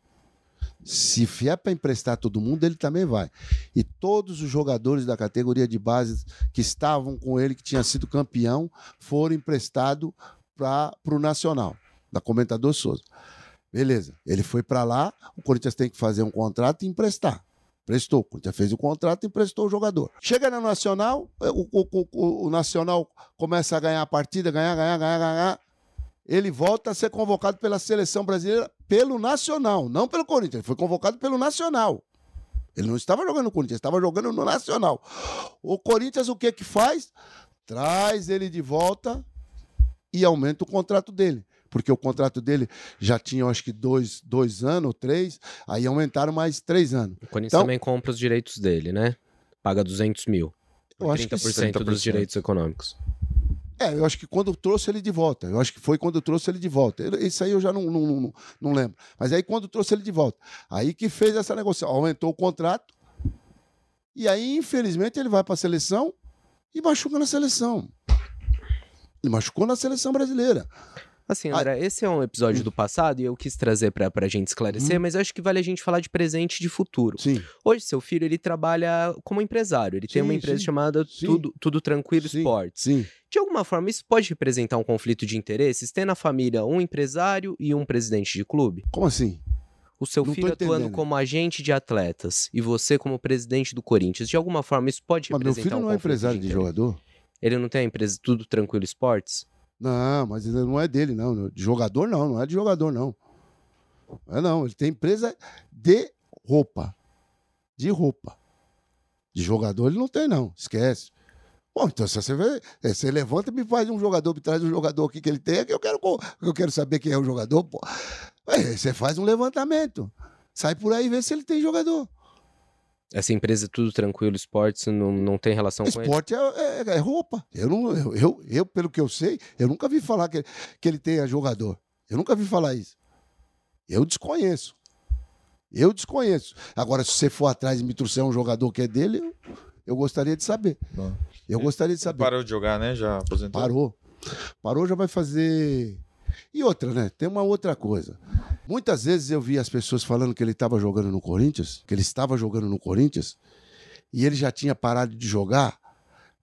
Se vier para emprestar todo mundo, ele também vai. E todos os jogadores da categoria de base que estavam com ele, que tinha sido campeão, foram emprestados para o Nacional, da Comentador Souza. Beleza, ele foi para lá, o Corinthians tem que fazer um contrato e emprestar. Prestou, o Corinthians fez o contrato e emprestou o jogador. Chega no Nacional, o, o, o, o Nacional começa a ganhar a partida, ganhar, ganhar, ganhar, ganhar. Ele volta a ser convocado pela seleção brasileira pelo Nacional, não pelo Corinthians. Ele foi convocado pelo Nacional. Ele não estava jogando no Corinthians, estava jogando no Nacional. O Corinthians o que que faz? Traz ele de volta e aumenta o contrato dele. Porque o contrato dele já tinha, acho que, dois, dois anos ou três, aí aumentaram mais três anos. O Corinthians então, também compra os direitos dele, né? Paga 200 mil. Eu acho 30%, que 30% dos direitos econômicos. É, eu acho que quando trouxe ele de volta. Eu acho que foi quando trouxe ele de volta. Isso aí eu já não, não, não, não lembro. Mas aí quando trouxe ele de volta. Aí que fez essa negociação. Aumentou o contrato. E aí, infelizmente, ele vai para a seleção e machuca na seleção. Ele machucou na seleção brasileira. Assim, André, ah, esse é um episódio do passado e eu quis trazer pra, pra gente esclarecer, hum. mas acho que vale a gente falar de presente e de futuro. Sim. Hoje, seu filho, ele trabalha como empresário. Ele sim, tem uma empresa sim. chamada Tudo, Tudo Tranquilo sim, Esportes. Sim. De alguma forma, isso pode representar um conflito de interesses? Ter na família um empresário e um presidente de clube? Como assim? O seu Não filho atuando como agente de atletas e você como presidente do Corinthians, de alguma forma, isso pode mas representar um meu filho não é empresário de, de jogador? Ele não tem a empresa Tudo Tranquilo Esportes? Não, mas ele não é dele, não. De jogador, não. Não é de jogador, não. É, não. Ele tem empresa de roupa. De roupa. De jogador ele não tem, não. Esquece. Bom, então se você vê, é, você levanta e me faz um jogador, me traz um jogador aqui que ele tem, que eu quero, eu quero saber quem é o jogador, pô. você faz um levantamento. Sai por aí e vê se ele tem jogador. Essa empresa Tudo Tranquilo Esportes não, não tem relação Esporte com Esporte é, é, é, roupa. Eu, não, eu, eu, eu, pelo que eu sei, eu nunca vi falar que, que ele tenha jogador. Eu nunca vi falar isso. Eu desconheço. Eu desconheço. Agora, se você for atrás e me trouxer um jogador que é dele, eu, eu gostaria de saber. Eu gostaria de saber. Parou de jogar, né? Já aposentou? Parou. Parou, já vai fazer. E outra, né? Tem uma outra coisa. Muitas vezes eu vi as pessoas falando que ele estava jogando no Corinthians, que ele estava jogando no Corinthians, e ele já tinha parado de jogar,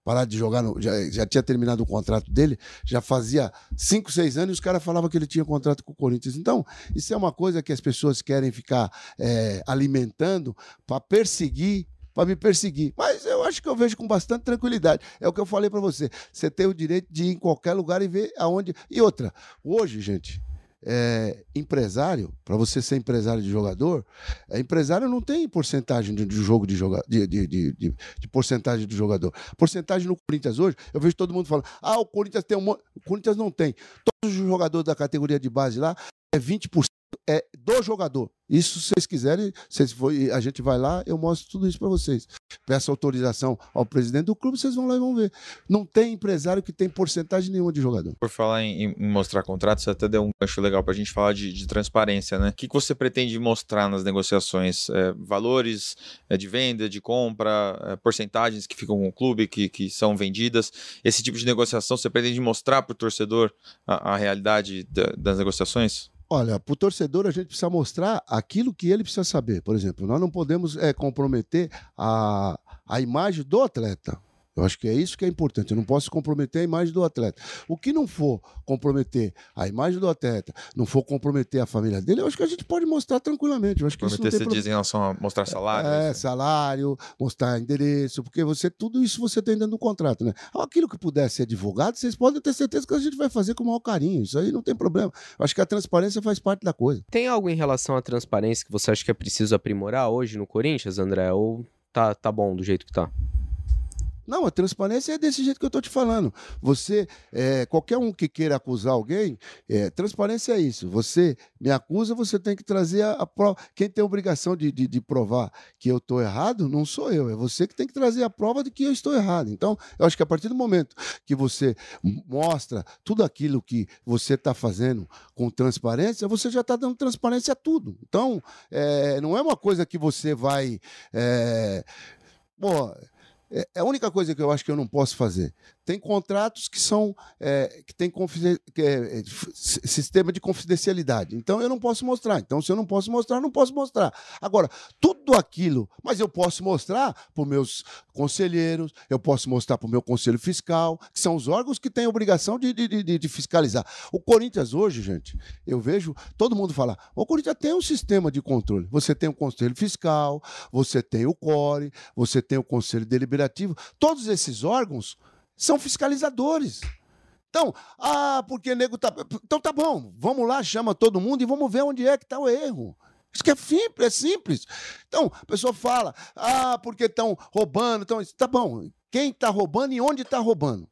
parado de jogar, no, já, já, tinha terminado o contrato dele, já fazia 5, 6 anos e os caras falavam que ele tinha contrato com o Corinthians. Então, isso é uma coisa que as pessoas querem ficar é, alimentando para perseguir para me perseguir. Mas eu acho que eu vejo com bastante tranquilidade. É o que eu falei para você. Você tem o direito de ir em qualquer lugar e ver aonde. E outra, hoje, gente, é, empresário, para você ser empresário de jogador, é, empresário não tem porcentagem de, jogo de, de, de, de, de, porcentagem de jogador. Porcentagem no Corinthians hoje, eu vejo todo mundo falando: ah, o Corinthians tem um monte. O Corinthians não tem. Todos os jogadores da categoria de base lá é 20% é do jogador. Isso, se vocês quiserem, vocês a gente vai lá, eu mostro tudo isso para vocês. Peço autorização ao presidente do clube, vocês vão lá e vão ver. Não tem empresário que tem porcentagem nenhuma de jogador. Por falar em, em mostrar contratos, você até deu um gancho legal para a gente falar de, de, transparência, né? O que, que você pretende mostrar nas negociações? É, valores é, de venda, de compra, é, porcentagens que ficam com o clube, que, que são vendidas. Esse tipo de negociação, você pretende mostrar para o torcedor a, a realidade da, das negociações? Olha, para o torcedor a gente precisa mostrar aquilo que ele precisa saber. Por exemplo, nós não podemos é, comprometer a, a imagem do atleta. Eu acho que é isso que é importante. Eu não posso comprometer a imagem do atleta. O que não for comprometer a imagem do atleta, não for comprometer a família dele, eu acho que a gente pode mostrar tranquilamente. Eu acho que comprometer, isso você diz em relação a mostrar salário? É, assim. salário, mostrar endereço, porque você tudo isso você tem dentro do contrato, né? Aquilo que puder ser divulgado, vocês podem ter certeza que a gente vai fazer com o maior carinho. Isso aí não tem problema. Eu acho que a transparência faz parte da coisa. Tem algo em relação à transparência que você acha que é preciso aprimorar hoje no Corinthians, André? Ou tá, tá bom do jeito que tá? Não, a transparência é desse jeito que eu estou te falando. Você, é, qualquer um que queira acusar alguém, é, transparência é isso. Você me acusa, você tem que trazer a, a prova. Quem tem a obrigação de, de, de provar que eu estou errado, não sou eu. É você que tem que trazer a prova de que eu estou errado. Então, eu acho que a partir do momento que você mostra tudo aquilo que você está fazendo com transparência, você já está dando transparência a tudo. Então, é, não é uma coisa que você vai. É, é, é a única coisa que eu acho que eu não posso fazer. Tem contratos que são é, que tem que é, é sistema de confidencialidade. Então eu não posso mostrar. Então se eu não posso mostrar, não posso mostrar. Agora tudo aquilo, mas eu posso mostrar para os meus conselheiros, eu posso mostrar para o meu conselho fiscal, que são os órgãos que têm a obrigação de, de, de, de, fiscalizar. O Corinthians hoje, gente, eu vejo todo mundo falar: o Corinthians tem um sistema de controle. Você tem o conselho fiscal, você tem o CORE, você tem o conselho deliberativo. Todos esses órgãos são fiscalizadores. Então, ah, porque nego tá. Então tá bom, vamos lá, chama todo mundo e vamos ver onde é que está o erro. Isso que é simples, é simples. Então, a pessoa fala, ah, porque estão roubando, então, tá bom. Quem está roubando e onde está roubando?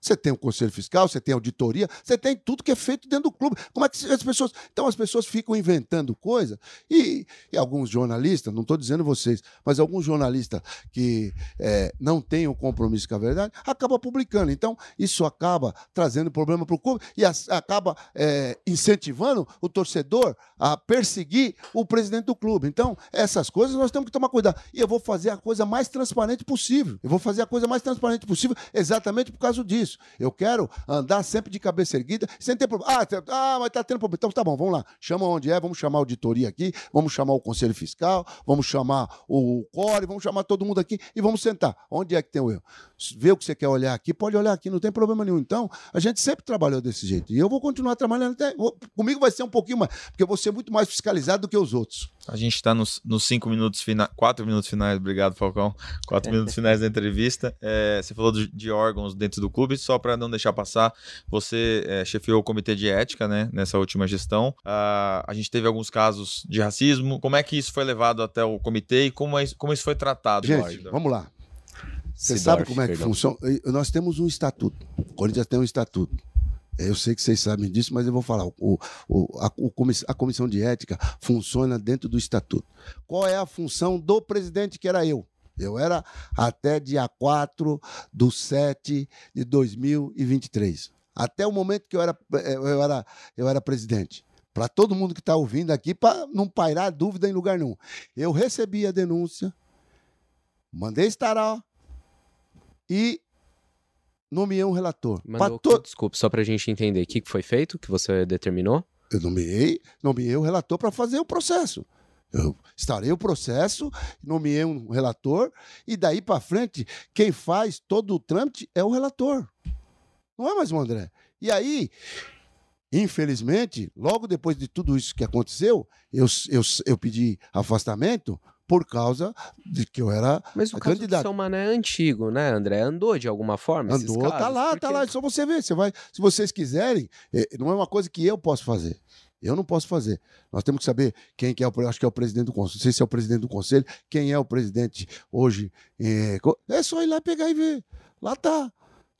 Você tem o conselho fiscal, você tem auditoria, você tem tudo que é feito dentro do clube. Como é que as pessoas. Então as pessoas ficam inventando coisa e, e alguns jornalistas, não estou dizendo vocês, mas alguns jornalistas que é, não têm o um compromisso com a verdade, acaba publicando. Então isso acaba trazendo problema para o clube e as, acaba é, incentivando o torcedor a perseguir o presidente do clube. Então essas coisas nós temos que tomar cuidado. E eu vou fazer a coisa mais transparente possível. Eu vou fazer a coisa mais transparente possível exatamente por causa disso isso. Eu quero andar sempre de cabeça erguida, sem ter problema. Ah, ah, mas tá tendo problema. Então tá bom, vamos lá. Chama onde é, vamos chamar a auditoria aqui, vamos chamar o Conselho Fiscal, vamos chamar o CORE, vamos chamar todo mundo aqui e vamos sentar. Onde é que tem o erro? Vê o que você quer olhar aqui, pode olhar aqui, não tem problema nenhum. Então, a gente sempre trabalhou desse jeito. E eu vou continuar trabalhando até. Comigo vai ser um pouquinho mais, porque eu vou ser muito mais fiscalizado do que os outros. A gente está nos, nos cinco minutos finais, quatro minutos finais, obrigado, Falcão. Quatro minutos finais da entrevista. É, você falou de, de, órgãos dentro do clube, só para não deixar passar, você é, chefiou o comitê de ética, né, nessa última gestão. Uh, a gente teve alguns casos de racismo. Como é que isso foi levado até o comitê e como, é, como isso foi tratado? Gente, vamos lá. Você sabe como é que perdão. funciona? Nós temos um estatuto. O Corinthians tem um estatuto. Eu sei que vocês sabem disso, mas eu vou falar. O, o, a, o, a comissão de ética funciona dentro do estatuto. Qual é a função do presidente, que era eu? Eu era até dia 4 de 7 de 2023. Até o momento que eu era, eu era, eu era presidente. Para todo mundo que está ouvindo aqui, para não pairar dúvida em lugar nenhum. Eu recebi a denúncia, mandei estar e nomeei um relator. Mandou, to... Desculpe, só para a gente entender, o que foi feito, que você determinou? Eu nomeei, nomeei o relator para fazer o processo. Eu estarei o processo, nomeei um relator, e daí para frente, quem faz todo o trâmite é o relator. Não é mais o André. E aí, infelizmente, logo depois de tudo isso que aconteceu, eu, eu, eu pedi afastamento por causa de que eu era Mas o caso candidato. São Mané é antigo, né, André? Andou de alguma forma Andou, tá lá, Porque... tá lá. É só você ver. Você vai, se vocês quiserem, é, não é uma coisa que eu posso fazer. Eu não posso fazer. Nós temos que saber quem que é o, acho que é o presidente do conselho. Não sei se é o presidente do conselho, quem é o presidente hoje. É, é só ir lá pegar e ver. Lá tá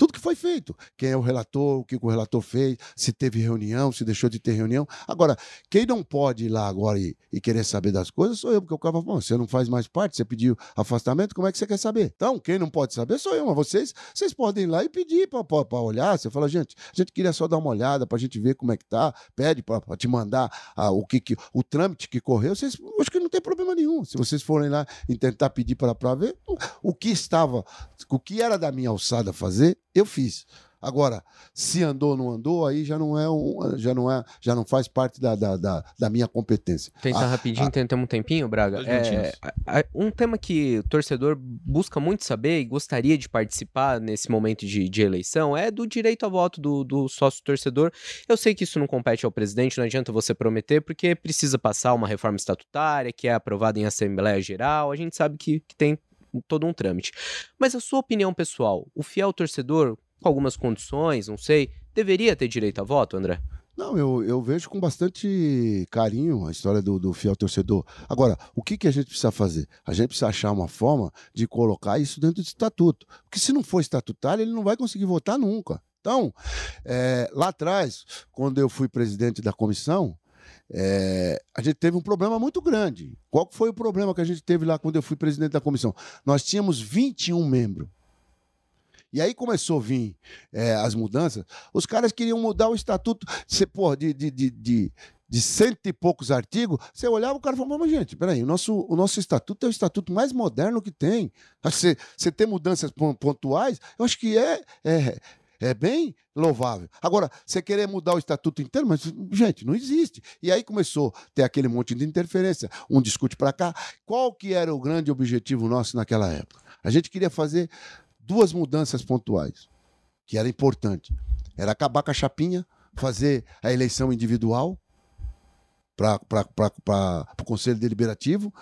tudo que foi feito. Quem é o relator, o que o relator fez, se teve reunião, se deixou de ter reunião. Agora, quem não pode ir lá agora e, e querer saber das coisas sou eu, porque o cara fala, você não faz mais parte, você pediu afastamento, como é que você quer saber? Então, quem não pode saber sou eu, mas vocês, vocês podem ir lá e pedir para olhar. Você fala, gente, a gente queria só dar uma olhada para a gente ver como é que tá, pede para te mandar ah, o que, que o trâmite que correu. Vocês, acho que não tem problema nenhum. Se vocês forem lá e tentar pedir para ver, o que estava, o que era da minha alçada fazer, eu fiz. Agora, se andou ou não andou, aí já não é um, já não é, já não faz parte da, da, da, da minha competência. Tentar rapidinho, temos um tempinho, Braga. É, um tema que o torcedor busca muito saber e gostaria de participar nesse momento de, de eleição é do direito a voto do, do sócio torcedor. Eu sei que isso não compete ao presidente, não adianta você prometer, porque precisa passar uma reforma estatutária que é aprovada em Assembleia Geral. A gente sabe que, que tem todo um trâmite. Mas a sua opinião pessoal, o fiel torcedor, com algumas condições, não sei, deveria ter direito a voto, André? Não, eu, eu vejo com bastante carinho a história do, do fiel torcedor. Agora, o que, que a gente precisa fazer? A gente precisa achar uma forma de colocar isso dentro do estatuto. Porque se não for estatutário, ele não vai conseguir votar nunca. Então, é, lá atrás, quando eu fui presidente da comissão, é, a gente teve um problema muito grande. Qual foi o problema que a gente teve lá quando eu fui presidente da comissão? Nós tínhamos 21 membros. E aí começou a vir é, as mudanças. Os caras queriam mudar o estatuto você, porra, de, de, de, de, de cento e poucos artigos. Você olhava o cara falava, mas gente, peraí, o nosso, o nosso estatuto é o estatuto mais moderno que tem. Você, você ter mudanças pontuais, eu acho que é, é, é bem louvável. Agora, você querer mudar o estatuto inteiro, mas, gente, não existe. E aí começou a ter aquele monte de interferência, um discute para cá. Qual que era o grande objetivo nosso naquela época? A gente queria fazer duas mudanças pontuais, que era importante. Era acabar com a chapinha, fazer a eleição individual para o Conselho Deliberativo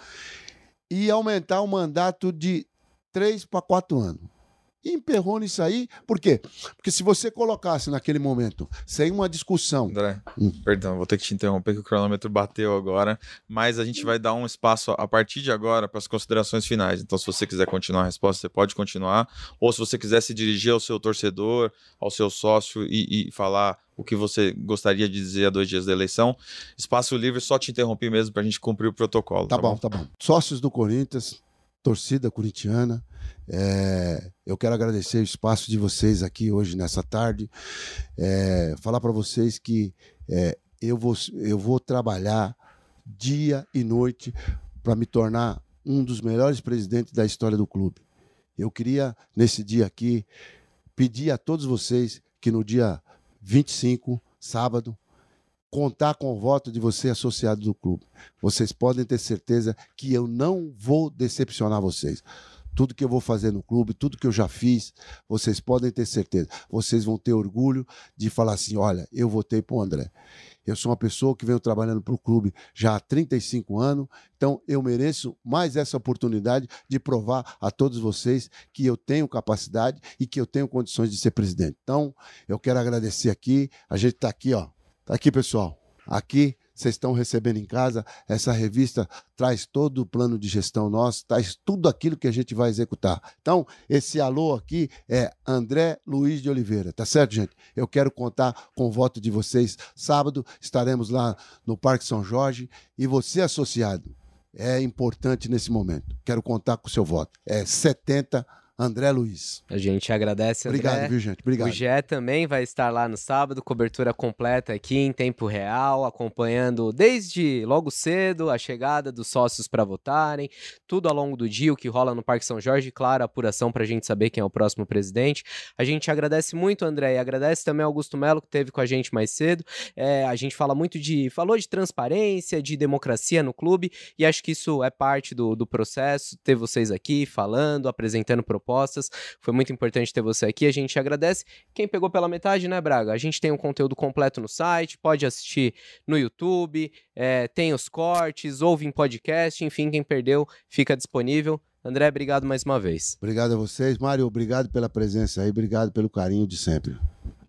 e aumentar o mandato de três para quatro anos. E emperrou nisso aí, por quê? Porque se você colocasse naquele momento, sem uma discussão. André, hum. perdão, vou ter que te interromper, que o cronômetro bateu agora, mas a gente vai dar um espaço a partir de agora para as considerações finais. Então, se você quiser continuar a resposta, você pode continuar. Ou se você quiser se dirigir ao seu torcedor, ao seu sócio e, e falar o que você gostaria de dizer a dois dias da eleição. Espaço livre, só te interromper mesmo para a gente cumprir o protocolo. Tá, tá bom, bom, tá bom. Sócios do Corinthians, torcida corintiana, é, eu quero agradecer o espaço de vocês aqui hoje, nessa tarde. É, falar para vocês que é, eu, vou, eu vou trabalhar dia e noite para me tornar um dos melhores presidentes da história do clube. Eu queria, nesse dia aqui, pedir a todos vocês que no dia 25, sábado, contar com o voto de você associado do clube. Vocês podem ter certeza que eu não vou decepcionar vocês tudo que eu vou fazer no clube, tudo que eu já fiz, vocês podem ter certeza. Vocês vão ter orgulho de falar assim: olha, eu votei para o André. Eu sou uma pessoa que venho trabalhando para o clube já há 35 anos, então eu mereço mais essa oportunidade de provar a todos vocês que eu tenho capacidade e que eu tenho condições de ser presidente. Então, eu quero agradecer aqui. A gente está aqui, ó. Está aqui, pessoal. Aqui vocês estão recebendo em casa. Essa revista traz todo o plano de gestão nosso, traz tudo aquilo que a gente vai executar. Então, esse alô aqui é André Luiz de Oliveira, tá certo, gente? Eu quero contar com o voto de vocês. Sábado estaremos lá no Parque São Jorge e você, associado, é importante nesse momento. Quero contar com o seu voto. É 70 André Luiz. A gente agradece, André. Obrigado, viu, gente? Obrigado. O Gé também vai estar lá no sábado, cobertura completa aqui em tempo real, acompanhando desde logo cedo a chegada dos sócios para votarem, tudo ao longo do dia, o que rola no Parque São Jorge, claro, a apuração para a gente saber quem é o próximo presidente. A gente agradece muito, André, e agradece também ao Augusto Melo, que teve com a gente mais cedo. É, a gente fala muito de. falou de transparência, de democracia no clube, e acho que isso é parte do, do processo, ter vocês aqui falando, apresentando propostas propostas. Foi muito importante ter você aqui. A gente agradece. Quem pegou pela metade, né, Braga? A gente tem um conteúdo completo no site, pode assistir no YouTube, é, tem os cortes, ouve em podcast, enfim, quem perdeu fica disponível. André, obrigado mais uma vez. Obrigado a vocês. Mário, obrigado pela presença aí, obrigado pelo carinho de sempre.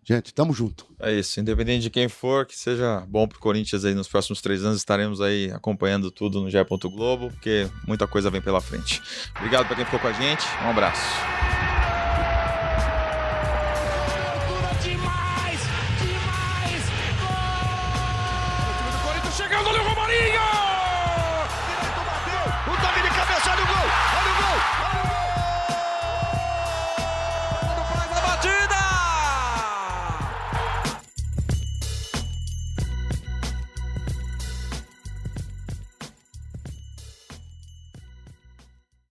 Gente, tamo junto. É isso, independente de quem for, que seja bom pro Corinthians aí nos próximos três anos, estaremos aí acompanhando tudo no GE. Globo, porque muita coisa vem pela frente. Obrigado para quem ficou com a gente, um abraço.